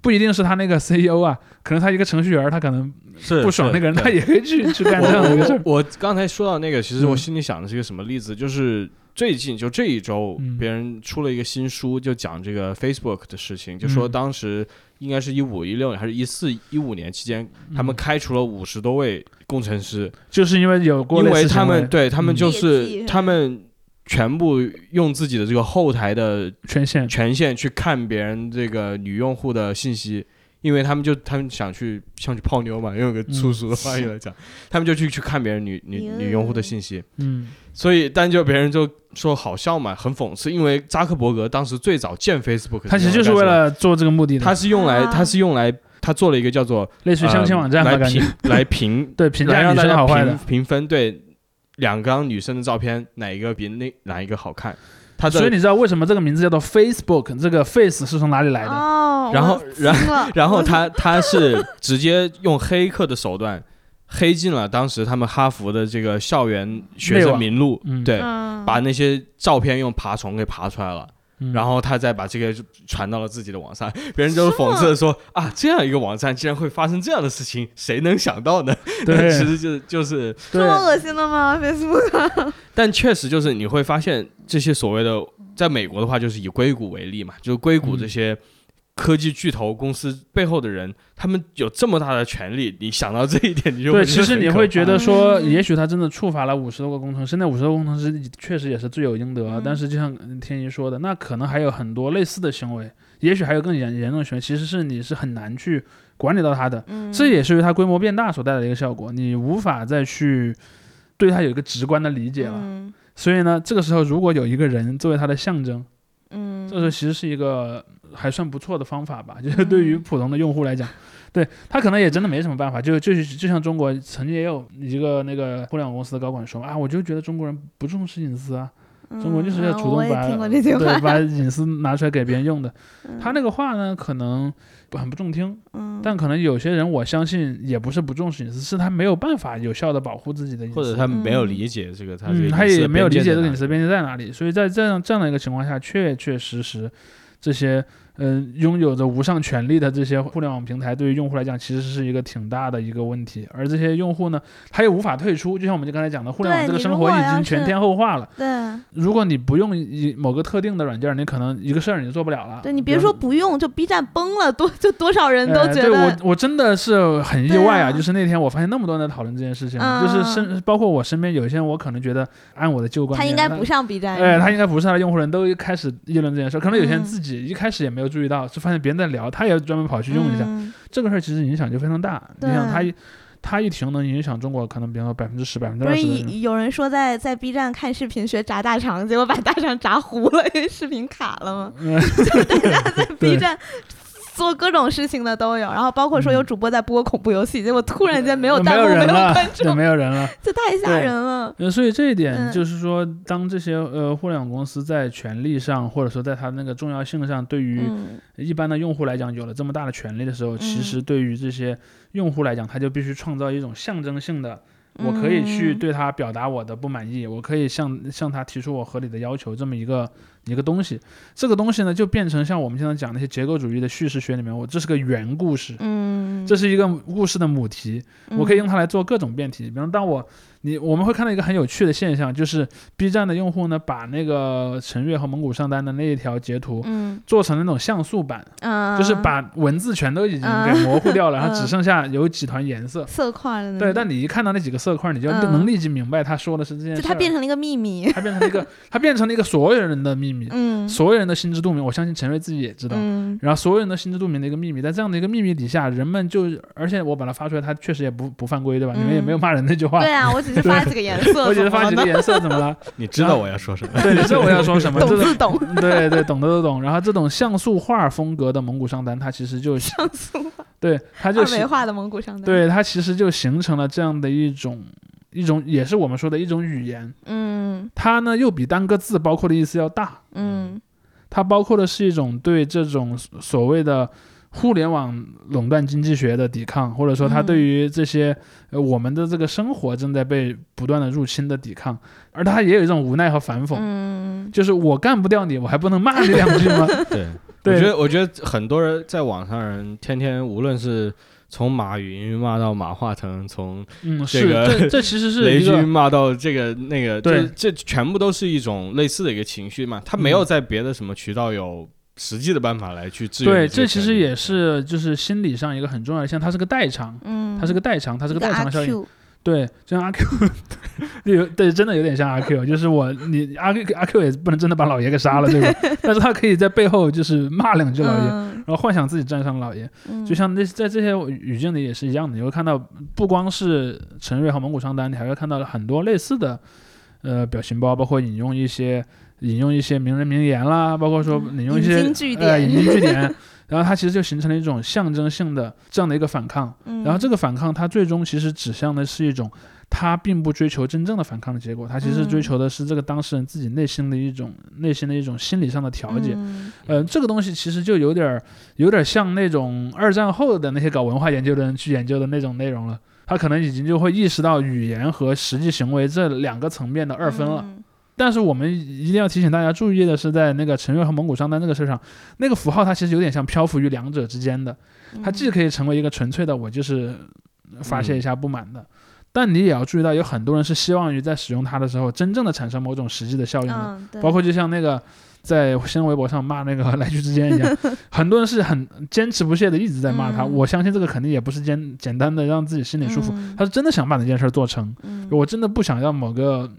不一定是他那个 CEO 啊，可能他一个程序员，他可能是不爽那个人，他也可以去 去干这样的一个事儿。我刚才说到那个，其实我嗯心里想的是一个什么例子？就是最近就这一周嗯，别人出了一个新书，就讲这个 Facebook 的事情，就说嗯当时应该是一五一六年还是一四一五年期间，他们嗯开除了五十多位工程师，就是因为有过因为他们对他们嗯。就是他们全部用自己的这个后台的权限，权限去看别人这个女用户的信息，因为他们就他们想去想去泡妞嘛，用一个粗俗的话语来讲，他们就去去看别人女女女用户的信息，嗯。所以但就别人就说好笑嘛，很讽刺，因为扎克伯格当时最早建 Facebook，他其实就是为了做这个目的的，他是用来啊他是用来他做了一个叫做类似于相亲网站来感觉评来评 对评价女来让大家评生好坏的。评分，对两张女生的照片哪一个比那哪一个好看，他的所以你知道为什么这个名字叫做 Facebook？这个 face 是从哪里来的？哦，然后然 然后他他是直接用黑客的手段黑进了当时他们哈佛的这个校园学生名录，嗯对，嗯把那些照片用爬虫给爬出来了，嗯然后他再把这个传到了自己的网上，别人就讽刺的说啊，这样一个网站竟然会发生这样的事情，谁能想到呢？对 其实就是就是，这么恶心的吗？Facebook 但确实就是你会发现这些所谓的，在美国的话就是以硅谷为例嘛，就是硅谷嗯这些。科技巨头公司背后的人，他们有这么大的权利，你想到这一点，你就会对，其实你会觉得说，嗯也许他真的触发了五十多个工程师，那五十多个工程师确实也是罪有应得。嗯但是就像天一说的，那可能还有很多类似的行为，也许还有更严严重的行为，其实是你是很难去管理到他的。嗯，这也是由它规模变大所带来的一个效果，你无法再去对它有一个直观的理解了。嗯所以呢，这个时候如果有一个人作为它的象征，嗯，这个其实是一个还算不错的方法吧，就是对于普通的用户来讲，对他可能也真的没什么办法，就就是就像中国曾经也有一个那个互联网公司的高管说啊，我就觉得中国人不重视隐私啊，中国就是要主动把、对，把隐私拿出来给别人用的。嗯。他那个话呢，可能很不中听，嗯。但可能有些人我相信也不是不重视隐私，是他没有办法有效的保护自己的隐私，或者他没有嗯。理解这个他这嗯，他也没有理解这个隐私边界在哪里，所以在这样这样的一个情况下，确确实实这些嗯、拥有着无上权力的这些互联网平台，对于用户来讲，其实是一个挺大的一个问题。而这些用户呢，他又无法退出，就像我们就刚才讲的，互联网这个生活已经全天候化了。对如果你不用一某个特定的软件，你可能一个事儿你就做不了了。对，你别说不用，就 B 站崩了，多就多少人都呃对觉得我，我真的是很意外对啊就是那天我发现那么多人在讨论这件事情，嗯就是身包括我身边有一些人，我可能觉得按我的旧观他应该不上 B 站，哎，他应该不是他的用户人都开始议论这件事，可能有些人嗯自己一开始也没有注意到，是发现别人在聊，他也专门跑去用一下。嗯这个事儿其实影响就非常大。你想，他一他一停能影响中国可能比方说百分之十、百分之二十不是。有人说在在 B 站看视频学炸大肠，结果把大肠炸糊了，因为视频卡了嘛。嗯 大家在 B 站做各种事情的都有，然后包括说有嗯主播在播恐怖游戏，结果突然间没有弹幕，没有人了观，众，没有人了。这太吓人了。呃，所以这一点嗯就是说，当这些呃互联网公司在权力上，或者说在它那个重要性上，对于嗯一般的用户来讲有了这么大的权利的时候，其嗯实对于这些用户来讲，他就必须创造一种象征性的我可以去嗯对他表达我的不满意，我可以向向他提出我合理的要求，这么一个一个东西。这个东西呢，就变成像我们现在讲那些结构主义的叙事学里面，我这是个原故事，嗯，这是一个故事的母题，我可以用它来做各种辩题。比方，当我你我们会看到一个很有趣的现象，就是 B 站的用户呢，把那个陈悦和蒙古上单的那一条截图嗯做成那种像素版，嗯，就是把文字全都已经嗯给模糊掉了，然后嗯只剩下有几团颜色。色块的对，但你一看到那几个色块，你就嗯能立即明白他说的是这件事儿。就它变成了一个秘密。它变成了一个，它变成了一个所有人的秘密，嗯所有人的心知肚明。我相信陈瑞自己也知道。嗯然后所有人都心知肚明的一个秘密，在这样的一个秘密底下，人们就，而且我把它发出来，他确实也不不犯规，对吧？你们也没有骂人那句话，对啊，我只是发几个颜色，我只是发几个颜色，怎么了？你知道我要说什么？对，你知道我要说什么？懂自懂，对对，懂的都懂。然后这种像素画风格的蒙古上单，它其实就像素画对它就二形维化的蒙古上单。，对它其实就形成了这样的一种一种，也是我们说的一种语言。嗯它呢又比单个字包括的意思要大，嗯它包括的是一种对这种所谓的互联网垄断经济学的抵抗，或者说它嗯。对于这些、呃我们的这个生活正在被不断的入侵的抵抗，而它也有一种无奈和反讽，嗯。就是我干不掉你，我还不能骂你两句吗？对，对我觉得我觉得很多人在网上人天天无论是从马云骂到马化腾，从嗯，这是，个这这其实是 雷一个军骂到这个那个，对这这全部都是一种类似的一个情绪嘛，他没有在别的什么渠道有实际的办法来去制约对，这其实也是就是心理上一个很重要的，像它是个代偿。嗯，它是个代偿，它是个代偿效应。对，就像阿 Q，有对，真的有点像阿 Q，就是我你阿 Q 阿 Q 也不能真的把老爷给杀了，对吧？但是他可以在背后就是骂两句老爷，嗯然后幻想自己战胜老爷。嗯就像那在这些语境里也是一样的，你会看到不光是陈瑞和蒙古商单，你还会看到很多类似的呃表情包，包括引用一些引用一些名人名言啦，包括说引用一些呃引经据典。然后它其实就形成了一种象征性的这样的一个反抗，嗯然后这个反抗它最终其实指向的是一种，它并不追求真正的反抗的结果，它其实追嗯求的是这个当事人自己内心的一种内心的一种心理上的调节。嗯呃，这个东西其实就有点儿有点儿像那种二战后的那些搞文化研究的人去研究的那种内容了。他可能已经就会意识到语言和实际行为这两个层面的二分了。嗯但是我们一定要提醒大家注意的是，在那个陈月和蒙古商单这个事上，那个符号它其实有点像漂浮于两者之间的。它既可以成为一个纯粹的我就是发泄一下不满的，但你也要注意到，有很多人是希望于在使用它的时候，真正的产生某种实际的效应的。嗯，包括就像那个在新浪微博上骂那个来去之间一样，很多人是很坚持不懈的一直在骂他。嗯我相信这个肯定也不是简简单的让自己心里舒服，嗯他是真的想把那件事儿做成。嗯我真的不想让某个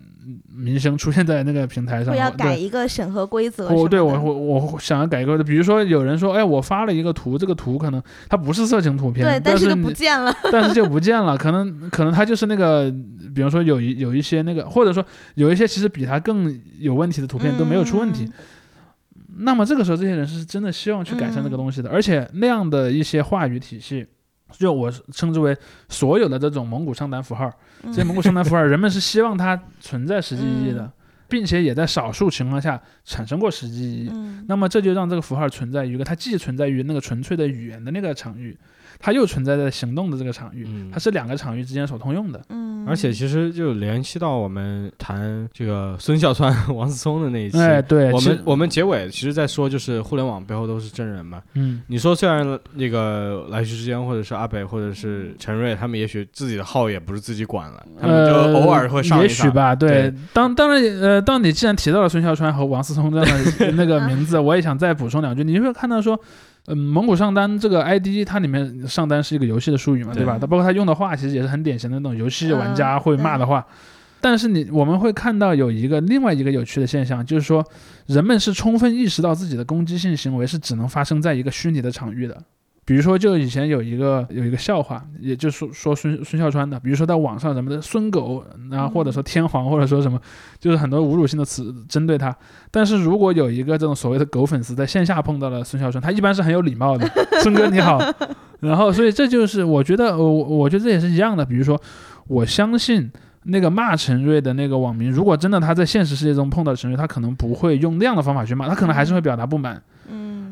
嗯明星出现在那个平台上。我要改一个审核规则。我对我我我想要改一个，比如说有人说，哎，我发了一个图，这个图可能它不是色情图片，对，但是不见了。但是就不见了，可能可能它就是那个，比方说有一有一些那个，或者说有一些其实比它更有问题的图片都没有出问题。嗯那么这个时候，这些人是真的希望去改善这个东西的，而且那样的一些话语体系，就我称之为所有的这种蒙古上单符号，嗯这些蒙古上单符号，人们是希望它存在实际意义的。并且也在少数情况下产生过实际意义。嗯那么这就让这个符号存在于一个，它既存在于那个纯粹的语言的那个场域，它又存在在行动的这个场域，嗯它是两个场域之间所通用的。嗯，而且其实就联系到我们谈这个孙笑川、王思聪的那一期。哎，对，我们我们结尾其实在说，就是互联网背后都是真人嘛。嗯你说虽然那个来去之间，或者是阿北，或者是陈瑞，他们也许自己的号也不是自己管了，他们就呃，偶尔会上一上。也许吧，对对。当当然，呃，当你既然提到了孙笑川和王思聪这样的那个名字，我也想再补充两句。你会看到说，嗯，蒙古上单这个 ID，它里面上单是一个游戏的术语嘛，对吧？它包括它用的话，其实也是很典型的那种游戏玩家嗯会骂的话。但是你我们会看到有一个另外一个有趣的现象，就是说人们是充分意识到自己的攻击性行为是只能发生在一个虚拟的场域的。比如说，就以前有一个有一个笑话，也就是说说孙孙笑川的，比如说在网上什么的孙狗，然后或者说天皇，或者说什么，就是很多侮辱性的词针对他。但是如果有一个这种所谓的狗粉丝在线下碰到了孙笑川，他一般是很有礼貌的，孙哥你好。然后，所以这就是我觉得，我我觉得这也是一样的。比如说，我相信那个骂陈瑞的那个网民，如果真的他在现实世界中碰到陈瑞，他可能不会用那样的方法去骂，他可能还是会表达不满，嗯，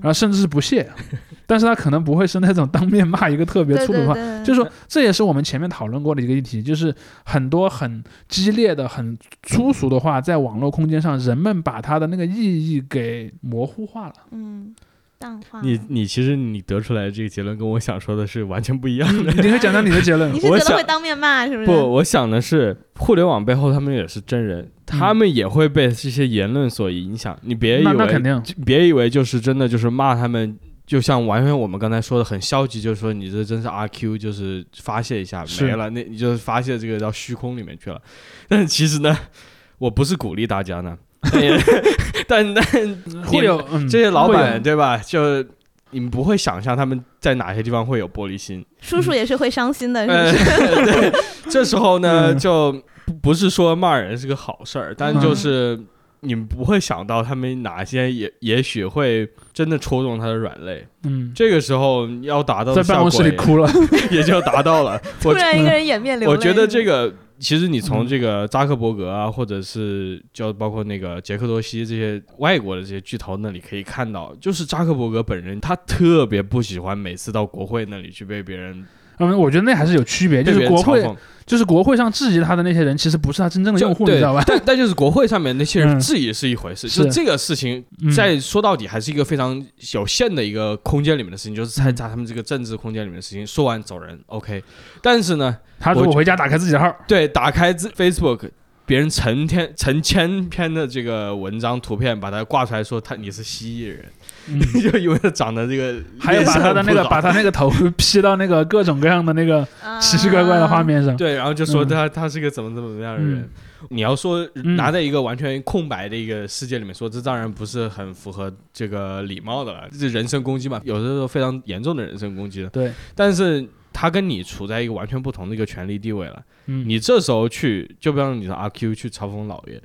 然后甚至是不屑，但是他可能不会是那种当面骂一个特别粗鲁的话。对对就是说，这也是我们前面讨论过的一个议题，就是很多很激烈的、很粗俗的话，在网络空间上，人们把它的那个意义给模糊化了。嗯，淡化。你你其实你得出来的这个结论跟我想说的是完全不一样的。你会讲讲你的结论你？是我想觉得会当面骂是不是？不，我想的是，互联网背后他们也是真人，他们也会被这些言论所影响。你别以那那肯为，定，别以为就是真的就是骂他们，就像完全我们刚才说的很消极，就是说你这真是阿 Q，就是发泄一下没了，那你就发泄这个到虚空里面去了。但是其实呢，我不是鼓励大家呢，但但但 会有嗯这些老板对吧？就你们不会想象他们在哪些地方会有玻璃心。叔叔也是会伤心的，是呃，不是？对，这时候呢，嗯就不不是说骂人是个好事儿，但嗯就是你们不会想到他们哪些也也许会真的戳中他的软肋。嗯，这个时候要达到在办公室里哭了。也也就达到了。我突然一个人掩面流泪。我觉得这个个。其实你嗯从这个扎克伯格啊，或者是就包括那个杰克多西这些外国的这些巨头那里可以看到，就是扎克伯格本人他特别不喜欢每次到国会那里去被别人嗯，我觉得那还是有区别，就是国会，就是国会上质疑他的那些人，其实不是他真正的用户，你知道吧？但但就是国会上面那些人嗯。质疑是一回事，是。就这个事情嗯。在说到底还是一个非常有限的一个空间里面的事情，就是在嗯。在他们这个政治空间里面的事情，说完走人，OK。但是呢，他如果回家打开自己的号，对，打开自 Facebook，别人成天成千篇的这个文章图片，把它挂出来说他你是蜥蜴人，嗯，就因为他长得这个还有把他的那个把他那个头 P 到那个各种各样的那个奇奇怪怪的画。面上。对，然后就说嗯他、他是个怎么怎么怎么样的人。嗯你要说嗯拿在一个完全空白的一个世界里面说，这当然不是很符合这个礼貌的了，这是人身攻击嘛，有的时候非常严重的人身攻击的。对，但是他跟你处在一个完全不同的一个权力地位了，嗯，你这时候去，就比方你的阿 Q 去嘲讽老爷，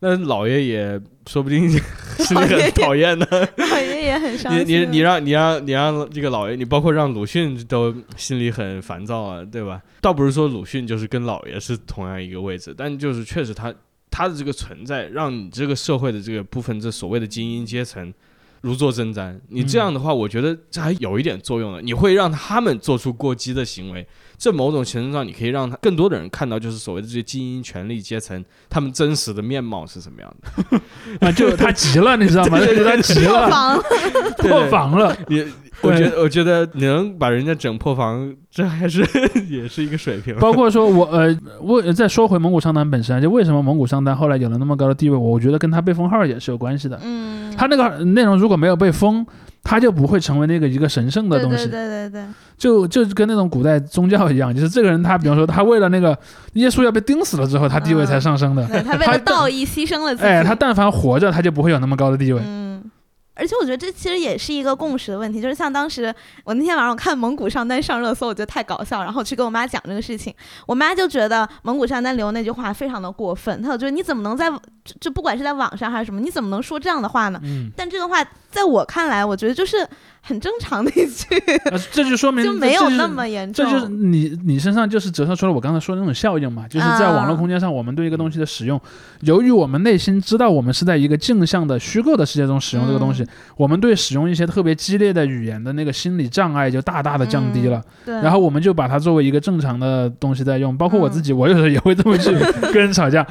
那老爷也说不定心里 很讨厌的。老爷也很伤你心。你你让你让你让这个老爷，你包括让鲁迅都心里很烦躁啊，对吧？倒不是说鲁迅就是跟老爷是同样一个位置，但就是确实他他的这个存在，让你这个社会的这个部分这所谓的精英阶层如坐针毡。你这样的话，我觉得这还有一点作用的，你会让他们做出过激的行为。这某种程度上，你可以让他更多的人看到，就是所谓的这些精英权力阶层，他们真实的面貌是什么样的。啊，就他急了，你知道吗？对对对他急了，破防，对破防了。你，我觉得，我觉得你能把人家整破防，这还是 也是一个水平。包括说我呃，为再说回蒙古商单本身，就为什么蒙古商单后来有了那么高的地位，我觉得跟他被封号也是有关系的。嗯，他那个内容如果没有被封，他就不会成为那个一个神圣的东西。对对对，就就跟那种古代宗教一样，就是这个人他，比方说他为了那个耶稣要被钉死了之后，他地位才上升的。对他为了道义牺牲了自己。哎，他但凡活着，他就不会有那么高的地位。嗯，而且我觉得这其实也是一个共识的问题，就是像当时我那天晚上我看蒙古上单上热搜，我觉得太搞笑，然后去跟我妈讲这个事情，我妈就觉得蒙古上单留那句话非常的过分，她就觉得你怎么能在就就不管是在网上还是什么，你怎么能说这样的话呢？嗯，但这个话在我看来，我觉得就是很正常的一句，呃这就说明就没有那么严重。这就是你你身上就是折射出了我刚才说的那种效应嘛，就是在网络啊空间上，我们对一个东西的使用，由于我们内心知道我们是在一个镜像的虚构的世界中使用这个东西，嗯我们对使用一些特别激烈的语言的那个心理障碍就大大的降低了，对，然后我们就把它作为一个正常的东西在用，包括我自己，我有时候也会这么去 跟人吵架，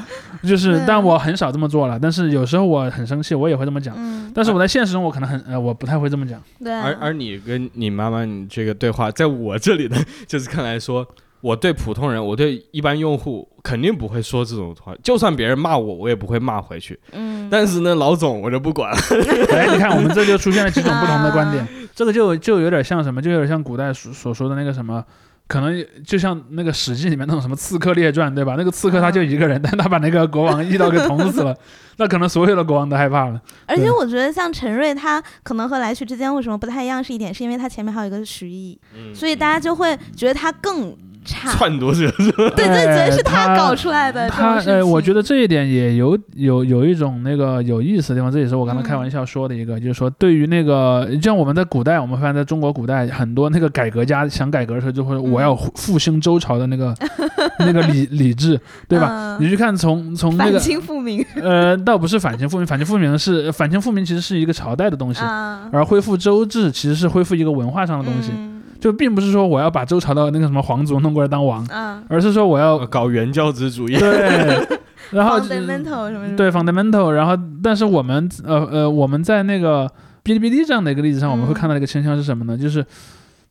就是但我很少这么做了，但是有时候我很生气，我也会这么讲。嗯，但是我在现实中，我可能很呃，我不太会这么讲。对，而而你跟你妈妈你这个对话，在我这里呢，就是看来说，我对普通人，我对一般用户肯定不会说这种话，就算别人骂我，我也不会骂回去。嗯，但是呢，老总我就不管了。哎，你看，我们这就出现了几种不同的观点啊，这个就就有点像什么，就有点像古代所所说的那个什么。可能就像那个《史记》里面那种什么《刺客列传》，对吧？那个刺客他就一个人，但他把那个国王一刀给捅死了，那可能所有的国王都害怕了。而且我觉得像陈瑞他可能和来去之间为什么不太一样，是一点是因为他前面还有一个徐艺，所以大家就会觉得他更差。篡夺者是吧？对对，觉得是他他搞出来的他呃，我觉得这一点也有有有一种那个有意思的地方，这也是我刚才嗯开玩笑说的一个，就是说对于那个，就像我们在古代，我们发现在中国古代很多那个改革家想改革的时候，就会我要复兴周朝的那个 那个礼礼制，对吧？嗯你去看从从那反个清复明 呃，倒不是反清复明，反清复明是反清复明其实是一个朝代的东西，啊而恢复周制其实是恢复一个文化上的东西，嗯就并不是说我要把周朝的那个什么皇族弄过来当王，啊而是说我要搞原教旨主义。对，然后 fundamental 什么对 fundamental，然后但是我们呃呃我们在那个哔哩哔哩这样的一个例子上，我们会嗯看到一个倾向是什么呢？就是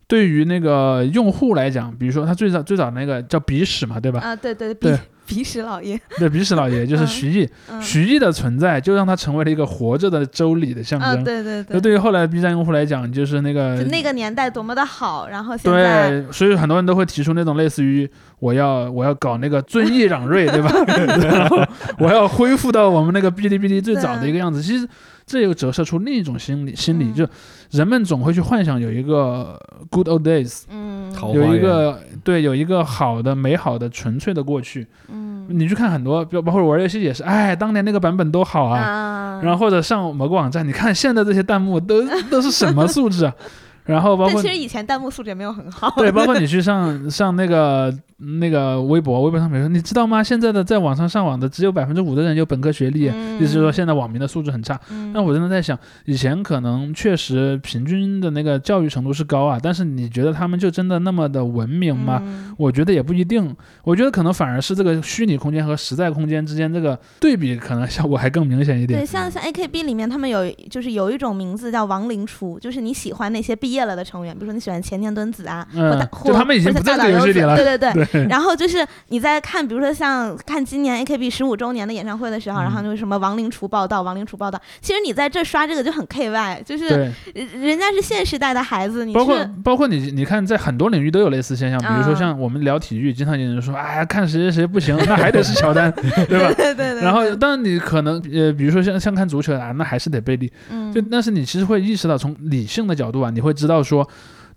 对于那个用户来讲，比如说他最早最早那个叫鼻屎嘛，对吧？啊，对对对鼻鼻屎老爷，对，鼻屎老爷就是嗯徐艺，嗯。徐艺的存在就让他成为了一个活着的周礼的象啊，征。对对。那对于后来 B 站用户来讲，就是那个那个年代多么的好，然后现在对，所以很多人都会提出那种类似于我要我要搞那个遵义攘瑞，对吧？然后我要恢复到我们那个哔哩哔哩最早的一个样子。其实这又折射出另一种心理，心理嗯。就人们总会去幻想有一个 good old days，嗯。有一个对有一个好的、美好的、纯粹的过去。嗯你去看很多，包包括玩游戏也是，哎，当年那个版本多好啊。啊，然后或者上某个网站，你看现在这些弹幕都 都是什么素质啊？然后包括其实以前弹幕素质也没有很好，对，包括你去上上那个那个微博，微博上面说，你知道吗？现在的在网上上网的只有百分之五的人有本科学历，嗯意思是说现在网民的素质很差。嗯那我真的在想，以前可能确实平均的那个教育程度是高啊，但是你觉得他们就真的那么的文明吗？嗯我觉得也不一定，我觉得可能反而是这个虚拟空间和实在空间之间这个对比，可能效果还更明显一点对，像像 AKB 里面，他们有就是有一种名字叫亡灵厨，就是你喜欢那些毕业了的成员，比如说你喜欢前田敦子啊，嗯或大就他们已经不在者大岛优子这个游戏里了对对对。对，然后就是你在看，比如说像看今年 AKB 十五周年的演唱会的时候，嗯然后就是什么亡灵厨报道，亡灵厨报道。其实你在这刷这个就很 KY，就是，人人家是现时代的孩子，你包括包括你你看，在很多领域都有类似现象，比如说啊像我们聊体育，经常有人说，哎呀，看谁谁谁不行，那还得是乔丹，对吧？对对对。然后，当然你可能呃，比如说像像看足球啊，那还是得贝利。嗯，就但是你其实会意识到，从理性的角度啊，你会知道说，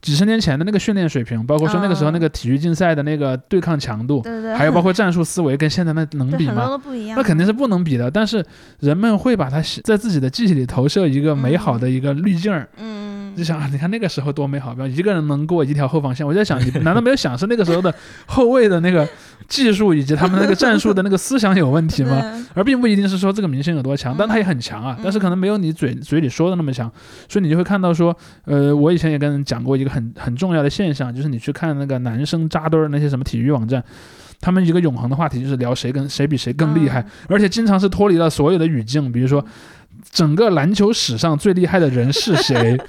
几十年前的那个训练水平，包括说那个时候啊那个体育竞赛的那个对抗强度，对对，还有包括战术思维，跟现在那能比吗？那肯定是不能比的。但是人们会把它在自己的记忆里投射一个美好的一个滤镜儿。嗯，就想啊，你看那个时候多美好，比方一个人能过一条后防线，我在想，你难道没有想是那个时候的 后卫的那个技术以及他们那个战术的那个思想有问题吗？而并不一定是说这个明星有多强，嗯但他也很强啊，嗯但是可能没有你嘴嘴里说的那么强，所以你就会看到说，呃，我以前也跟人讲过一个很很重要的现象，就是你去看那个男生扎堆儿那些什么体育网站。他们一个永恒的话题就是聊谁跟谁比谁更厉害，嗯而且经常是脱离了所有的语境，比如说整个篮球史上最厉害的人是谁？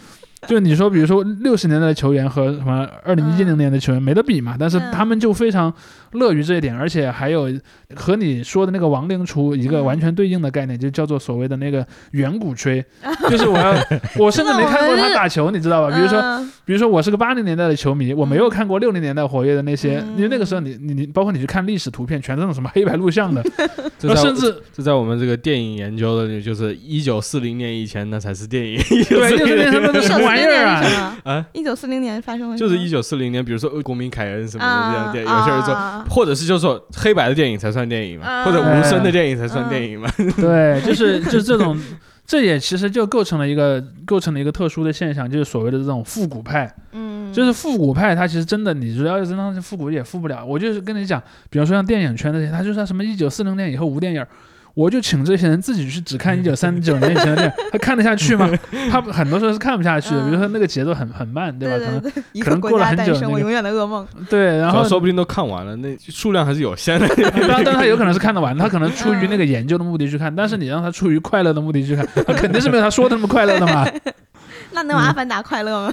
就你说，比如说六十年代的球员和什么二零一零年的球员没得比嘛，但是嗯。他们就非常乐于这一点，而且还有和你说的那个亡灵厨一个嗯。完全对应的概念，就叫做所谓的那个远古吹，就是我要，我甚至没看过他打球，你知道吧？比如说，嗯比如说我是个八零年代的球迷，我没有看过六零年代活跃的那些，嗯。因为那个时候你你你，包括你去看历史图片，全是那种什么黑白录像的，甚至就在我们这个电影研究的，就是一九四零年以前那才是电影。对，就是那玩意儿啊？啊，一九四零年发生了，就是一九四零年，比如说《国民凯恩》什么的这样电影，有些人说，啊或者是就说黑白的电影才算电影嘛，啊或者无声的电影才算电影嘛。对，就是就这种这也其实就构成了一个构成了一个特殊的现象，就是所谓的这种复古派。嗯，就是复古派，它其实真的，你说要是真的复古也复不了。我就是跟你讲，比方说像电影圈那些，他就算什么一九四零年以后无电影，我就请这些人自己去只看一九三九年以前的电影，他看得下去吗？他很多时候是看不下去的。比如说那个节奏很很慢，对吧？可能可能过了很久我永远的噩梦。对，然后说不定都看完了，那数量还是有限的。当然，但他有可能是看得完，他可能出于那个研究的目的去看，但是你让他出于快乐的目的去看，他肯定是没有他说的那么快乐的嘛。那能有阿凡达快乐吗？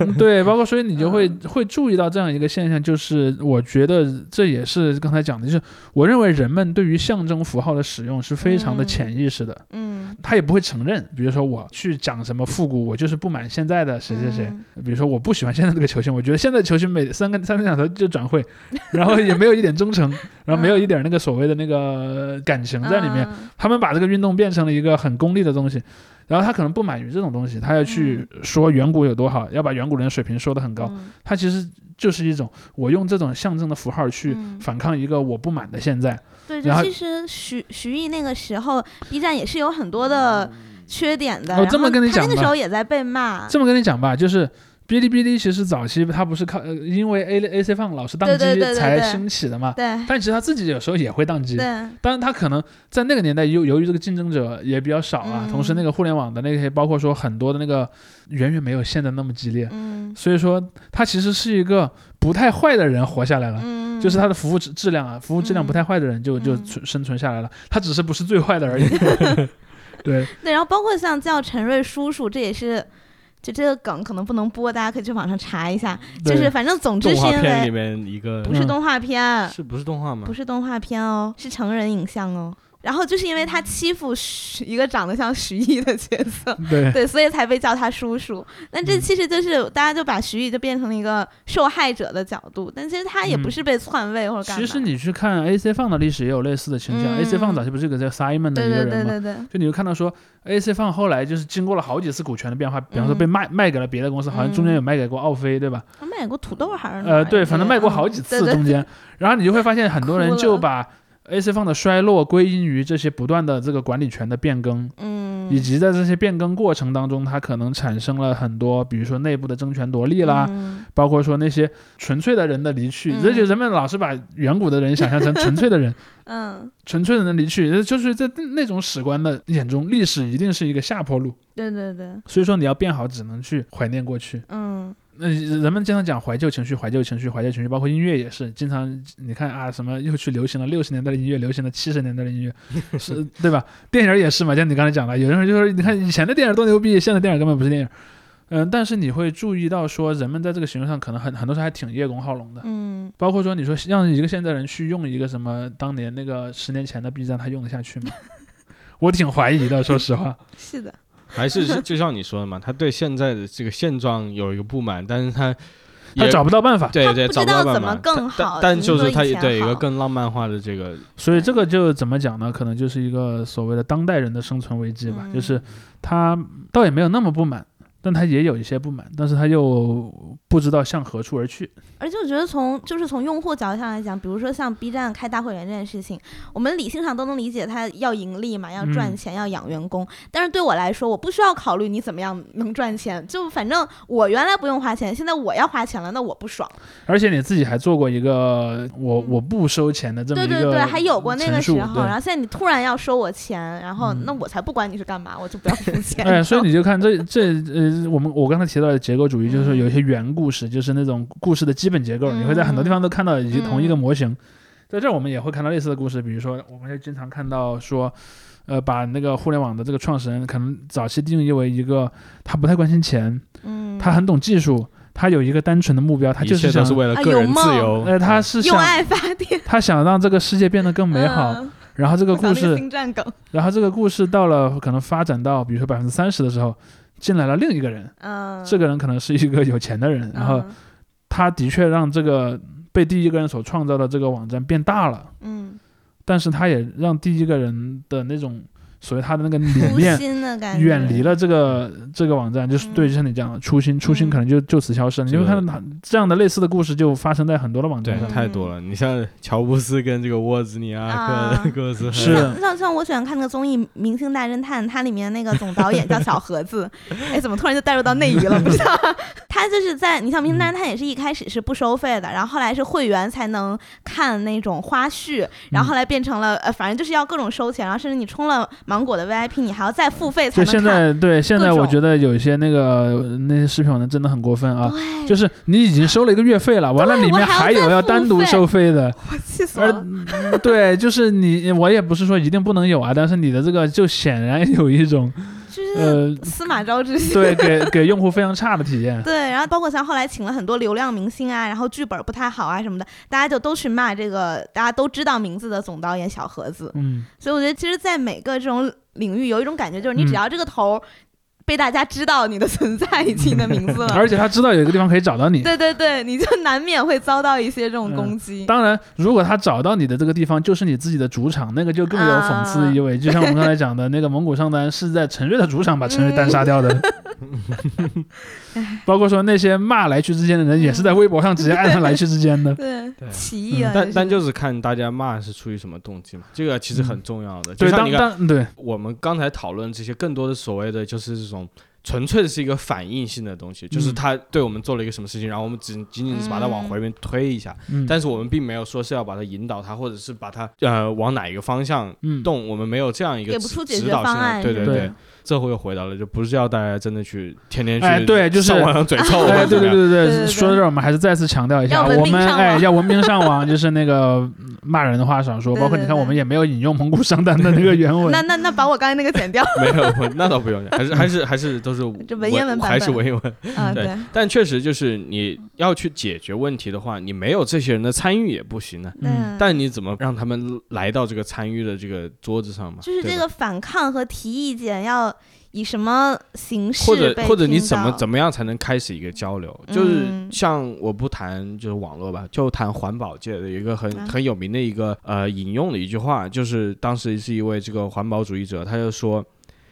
嗯 对，包括所以你就会会注意到这样一个现象，就是我觉得这也是刚才讲的，就是我认为人们对于象征符号的使用是非常的嗯潜意识的，嗯，他也不会承认。比如说我去讲什么复古，我就是不满现在的谁谁谁。嗯比如说我不喜欢现在这个球星，我觉得现在球星每三个三个两头就转会，然后也没有一点忠诚，然后没有一点那个所谓的那个感情在里面。嗯他们把这个运动变成了一个很功利的东西，然后他可能不满于这种东西，他要去说远古有多好，要把远古人的水平说得很高。嗯他其实就是一种我用这种象征的符号去嗯反抗一个我不满的现在。对，然后就其实徐徐艺那个时候，B 站也是有很多的缺点的。我哦这么跟你讲吧时候也在被骂。这么跟你讲吧，就是。哔哩哔哩其实早期它不是靠呃，因为 A A C 放老是宕机才兴起的嘛，对但其实它自己有时候也会宕机。对，当然，它可能在那个年代由由于这个竞争者也比较少啊，嗯同时那个互联网的那些，包括说很多的那个远远没有现在那么激烈，嗯所以说它其实是一个不太坏的人活下来了。嗯，就是它的服务质质量啊，服务质量不太坏的人就、就生存下来了，他只是不是最坏的而已。对，对，然后包括像叫陈瑞叔叔，这也是。就这个梗可能不能播，大家可以去网上查一下。就是反正总之动是因画片里为面一个嗯不是动画片，是不是动画吗？不是动画片哦，是成人影像哦。然后就是因为他欺负徐一个长得像徐艺的角色，对，对，所以才被叫他叔叔。那这嗯。其实就是大家就把徐艺就变成了一个受害者的角度，但其实他也不嗯。是被篡位或者干嘛。其实你去看 A C 放的历史也有类似的倾向。嗯。A C 放早期不是有个叫 Simon 的一个人吗？对对对，就你会看到说，A C 放后来就是经过了好几次股权的变化，比方说被嗯卖卖给了别的公司，好像中间有卖给过奥飞，对吧？他卖过土豆还是呃，对，反正卖过好几嗯 对对次中间，然后你就会发现很多人就把 AC 放的衰落归因于这些不断的这个管理权的变更，嗯，以及在这些变更过程当中，它可能产生了很多，比如说内部的争权夺利啦，嗯。包括说那些纯粹的人的离去，嗯。这就人们老是把远古的人想象成纯粹的人，嗯，纯粹的人离去，就是在那种史观的眼中，历史一定是一个下坡路，对对对，所以说你要变好，只能去怀念过去。嗯那人们经常讲怀旧情绪，怀旧情绪，怀旧情绪，包括音乐也是，经常你看啊，什么又去流行了六十年代的音乐，流行了七十年代的音乐，是对吧？电影也是嘛，像你刚才讲的，有人就说，你看以前的电影多牛逼，现在电影根本不是电影。嗯，但是你会注意到说，人们在这个行为上可能很很多时候还挺叶公好龙的，嗯，包括说你说让一个现代人去用一个什么当年那个十年前的 B 站，他用得下去吗？我挺怀疑的，说实话。是的，还是是就像你说的嘛，他对现在的这个现状有一个不满，但是他他也找不到办法，对对找他不知道到办法怎么更但好但就是他对一个更浪漫化的这个所以这个就怎么讲呢？可能就是一个所谓的当代人的生存危机吧，嗯就是他倒也没有那么不满，但他也有一些不满，但是他又不知道向何处而去。而且我觉得从就是从用户角度上来讲，比如说像 B 站开大会员这件事情，我们理性上都能理解他要盈利嘛，要赚嗯钱，要养员工。但是对我来说，我不需要考虑你怎么样能赚钱，就反正我原来不用花钱，现在我要花钱了，那我不爽。而且你自己还做过一个我嗯我不收钱的这么一个对对对，还有过那个时候，对然后现在你突然要收我钱，然后嗯那我才不管你是干嘛，我就不要付钱。哎，所以你就看这 这呃，我们我刚才提到的结构主义，就是说有一些原故事，就是那种故事的基本结构，嗯你会在很多地方都看到以及同一个嗯模型。在这儿我们也会看到类似的故事，比如说我们也经常看到说，呃，把那个互联网的这个创始人可能早期定义为一个他不太关心钱，嗯，他很懂技术，他有一个单纯的目标，他就是想为了个人自梦。由。呃，他是想用爱发电，他想让这个世界变得更美好，嗯。然后这个故事然后这个故事到了可能发展到比如说百分之三十的时候，进来了另一个人，嗯，这个人可能是一个有钱的人，然后嗯他的确让这个被第一个人所创造的这个网站变大了，嗯。但是他也让第一个人的那种所以他的那个理初念心的感觉，远离了这个这个网站，就是对，嗯就像你讲的初心，初心嗯可能就就此消失了。你这个会看到他这样的类似的故事就发生在很多的网站上。太多了。你像乔布斯跟这个沃兹尼亚啊克各自是像像像我喜欢看那个综艺《明星大侦探》，它里面那个总导演叫小盒子，哎，怎么突然就带入到内娱了？不知道。他就是在你像《明星大侦探》也是一开始是不收费的，然后后来是会员才能看那种花絮，然后后来变成了呃，反正就是要各种收钱，然后甚至你充了芒果的 VIP，你还要再付费才就现能看。在对现在我觉得有一些那个那些视频网站真的很过分啊，就是你已经收了一个月费了，完了里面还有要单独收费的，我气死了。嗯对，就是你我也不是说一定不能有啊，但是你的这个就显然有一种就是呃 司马昭之心。对给给用户非常差的体验。对，然后包括像后来请了很多流量明星啊，然后剧本不太好啊什么的，大家就都去骂这个大家都知道名字的总导演小盒子。嗯，所以我觉得，其实，在每个这种领域，有一种感觉，就是你嗯只要这个头儿被大家知道你的存在以及你的名字了，而且他知道有一个地方可以找到你。对对对，你就难免会遭到一些这种嗯攻击。当然，如果他找到你的这个地方就是你自己的主场，那个就更有讽刺意味。就像我们刚才讲的那个蒙古上单是在陈瑞的主场把陈瑞单杀掉的，包括说那些骂来去之间的人，也是在微博上直接按上来去之间的。对，对。起义啊！但但就就是看大家骂是出于什么动机嘛，这个其实很重要的。对，当就像你对，我们刚才讨论这些，更多的所谓的就是这种纯粹的是一个反应性的东西，就是嗯他对我们做了一个什么事情，然后我们只仅仅是把它往回面推一下，嗯，但是我们并没有说是要把它引导它，或者是把它呃往哪一个方向嗯，动，我们没有这样一个给不指出解决指导性的，方案，对对对，这回又回到了，就不是要大家真的去天天去哎对就是上网上嘴臭，哎，对对对对对说到这儿，我们还是再次强调一下，我们哎要文明上网，就是那个嗯骂人的话少说，包括你看，我们也没有引用蒙古上单的那个原文那。那那把我刚才那个剪掉 没有，那倒不用，还是还是还是都是 这文言文版还是文言文。啊！对对，但确实就是你要去解决问题的话，你没有这些人的参与也不行呢。嗯但你怎么让他们来到这个参与的这个桌子上嘛？就是这个反抗和提意见要以什么形式或者或者你怎么怎么样才能开始一个交流？就是嗯像我不谈就是网络吧，就谈环保界的一个很啊很有名的一个呃引用的一句话，就是当时是一位这个环保主义者，他就说，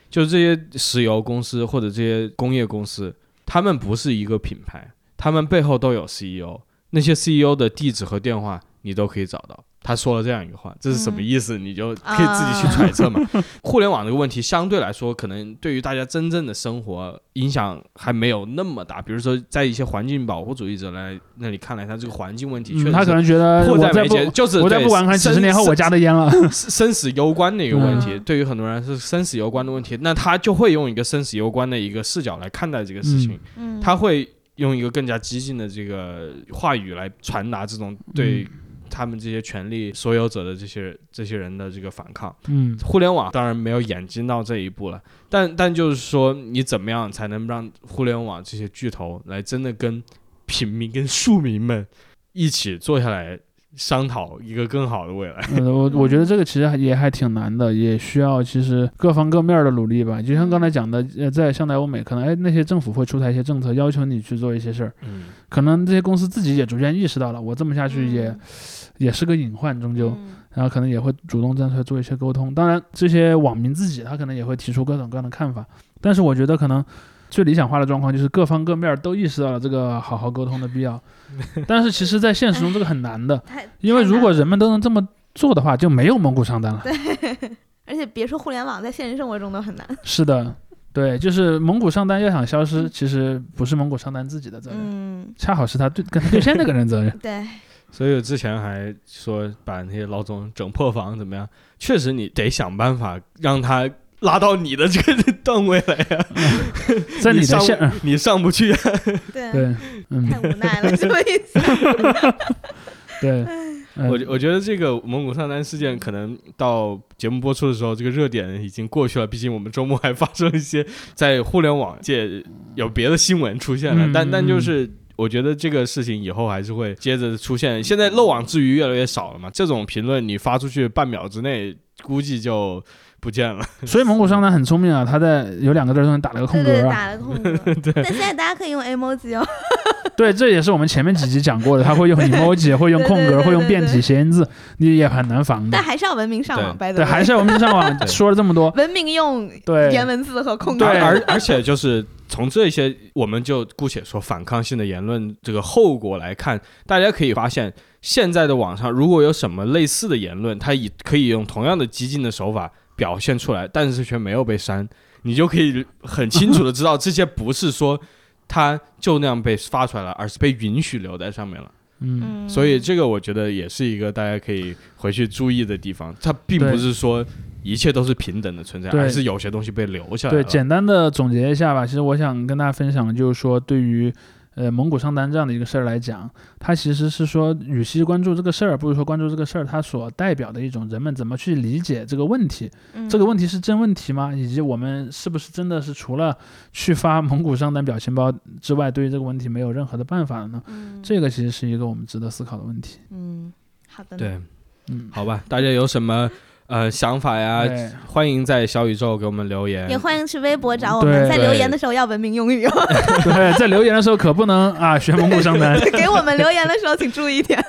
就这些石油公司或者这些工业公司，他们不是一个品牌，他们背后都有 CEO，那些 CEO 的地址和电话你都可以找到。他说了这样一个话，这是什么嗯意思？你就可以自己去揣测嘛。互联网这个问题相对来说，可能对于大家真正的生活影响还没有那么大。比如说，在一些环境保护主义者来那里看来，他这个环境问题确嗯，实他可能觉得迫在眉睫，就是对我再不管看几十年后我家的烟了。生生死攸关的一个问题，嗯对于很多人是生死攸关的问题，那他就会用一个生死攸关的一个视角来看待这个事情，嗯他会用一个更加激进的这个话语来传达这种对他们这些权利所有者的这些这些人的这个反抗。嗯互联网当然没有演进到这一步了，但但就是说，你怎么样才能让互联网这些巨头来真的跟平民、跟庶民们一起坐下来商讨一个更好的未来？呃，我我觉得这个其实还也还挺难的，也需要其实各方各面的努力吧。就像刚才讲的，呃，在像在欧美，可能哎那些政府会出台一些政策，要求你去做一些事儿，嗯，可能这些公司自己也逐渐意识到了，我这么下去也、嗯也是个隐患，终究。嗯然后可能也会主动站出来做一些沟通。当然，这些网民自己他可能也会提出各种各样的看法，但是我觉得可能最理想化的状况就是各方各面都意识到了这个好好沟通的必要。但是其实，在现实中这个很难的，因为如果人们都能这么做的话，就没有蒙古上单了。而且别说互联网，在现实生活中都很难。是的，对，就是蒙古上单要想消失，其实不是蒙古上单自己的责任，嗯，恰好是他对跟他对线那个人责任。对，所以我之前还说把那些老总整破防怎么样？确实你得想办法让他拉到你的这个 段位来呀、在你的上线，嗯你上不去、啊。对，对，嗯，太无奈了，这么意思。对，嗯我我觉得这个蒙古上单事件可能到节目播出的时候，这个热点已经过去了。毕竟我们周末还发生一些在互联网界有别的新闻出现了，嗯但但嗯就是。我觉得这个事情以后还是会接着出现。现在漏网之鱼越来越少了嘛，这种评论你发出去半秒之内，估计就不见了。所以蒙古上单很聪明啊，他在有两个字儿中间打了个空对对，格啊。打了个空格。但现在大家可以用 emoji 哦。对，这也是我们前面几集讲过的，他会用 emoji，会用空格，对对对会用变体对对谐音字，你也很难防的但。还是要文明上网，白对，还是要文明上网说了这么多，文明用对颜文字和空格。对而而且就是从这些，我们就姑且说反抗性的言论这个后果来看，大家可以发现，现在的网上如果有什么类似的言论，它以可以用同样的激进的手法表现出来，但是却没有被删，你就可以很清楚的知道，这些不是说它就那样被发出来了，而是被允许留在上面了。嗯，嗯，所以这个我觉得也是一个大家可以回去注意的地方，它并不是说一切都是平等的存在，而是有些东西被留下来对，简单的总结一下吧。其实我想跟大家分享的就是说，对于呃蒙古上单这样的一个事儿来讲，它其实是说，与其关注这个事儿，不如说关注这个事儿它所代表的一种人们怎么去理解这个问题。嗯这个问题是真问题吗？以及我们是不是真的是除了去发 蒙古上单表情包之外，对于这个问题没有任何的办法了呢？嗯这个其实是一个我们值得思考的问题。嗯，好的。对，嗯，好吧，大家有什么呃想法呀？欢迎在小宇宙给我们留言也。欢迎去微博找我们，在留言的时候要文明用语哦。对，在留言的时候可不能啊学蒙古 上单。给我们留言的时候请注意一点，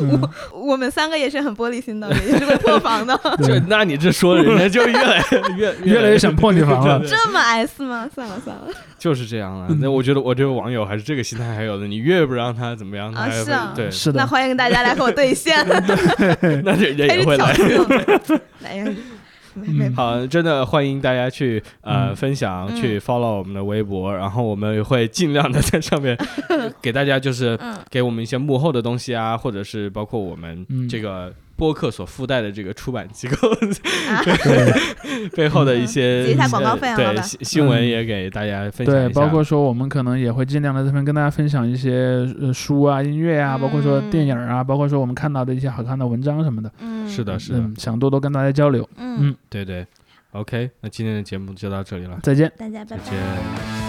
我嗯我们三个也是很玻璃心的，也是会破防的。就，那你这说人家就 越来越越来越想破你防了。这么 S 吗？算了算了，就是这样了。那我觉得我这个网友还是这个心态还有的，你越不让他怎么样，他啊是啊对，是的，那欢迎大家来和我对线，那人家也会来。衅。哎呀，好，真的欢迎大家去呃、嗯。分享，嗯。去 follow 我们的微博，然后我们会尽量的在上面 给大家就是嗯。给我们一些幕后的东西啊，或者是包括我们嗯。这个播客所附带的这个出版机构 背后的一些 结一下广告费啊呃对新新闻也给大家分享一对，下。包括说我们可能也会尽量的这边跟大家分享一些呃书啊、音乐啊，包括说电影啊，包括说我们看到的一些好看的文章什么的。嗯，是的，是的，嗯，想多多跟大家交流。嗯嗯，对对。OK，那今天的节目就到这里了，再见。大家拜拜。再见。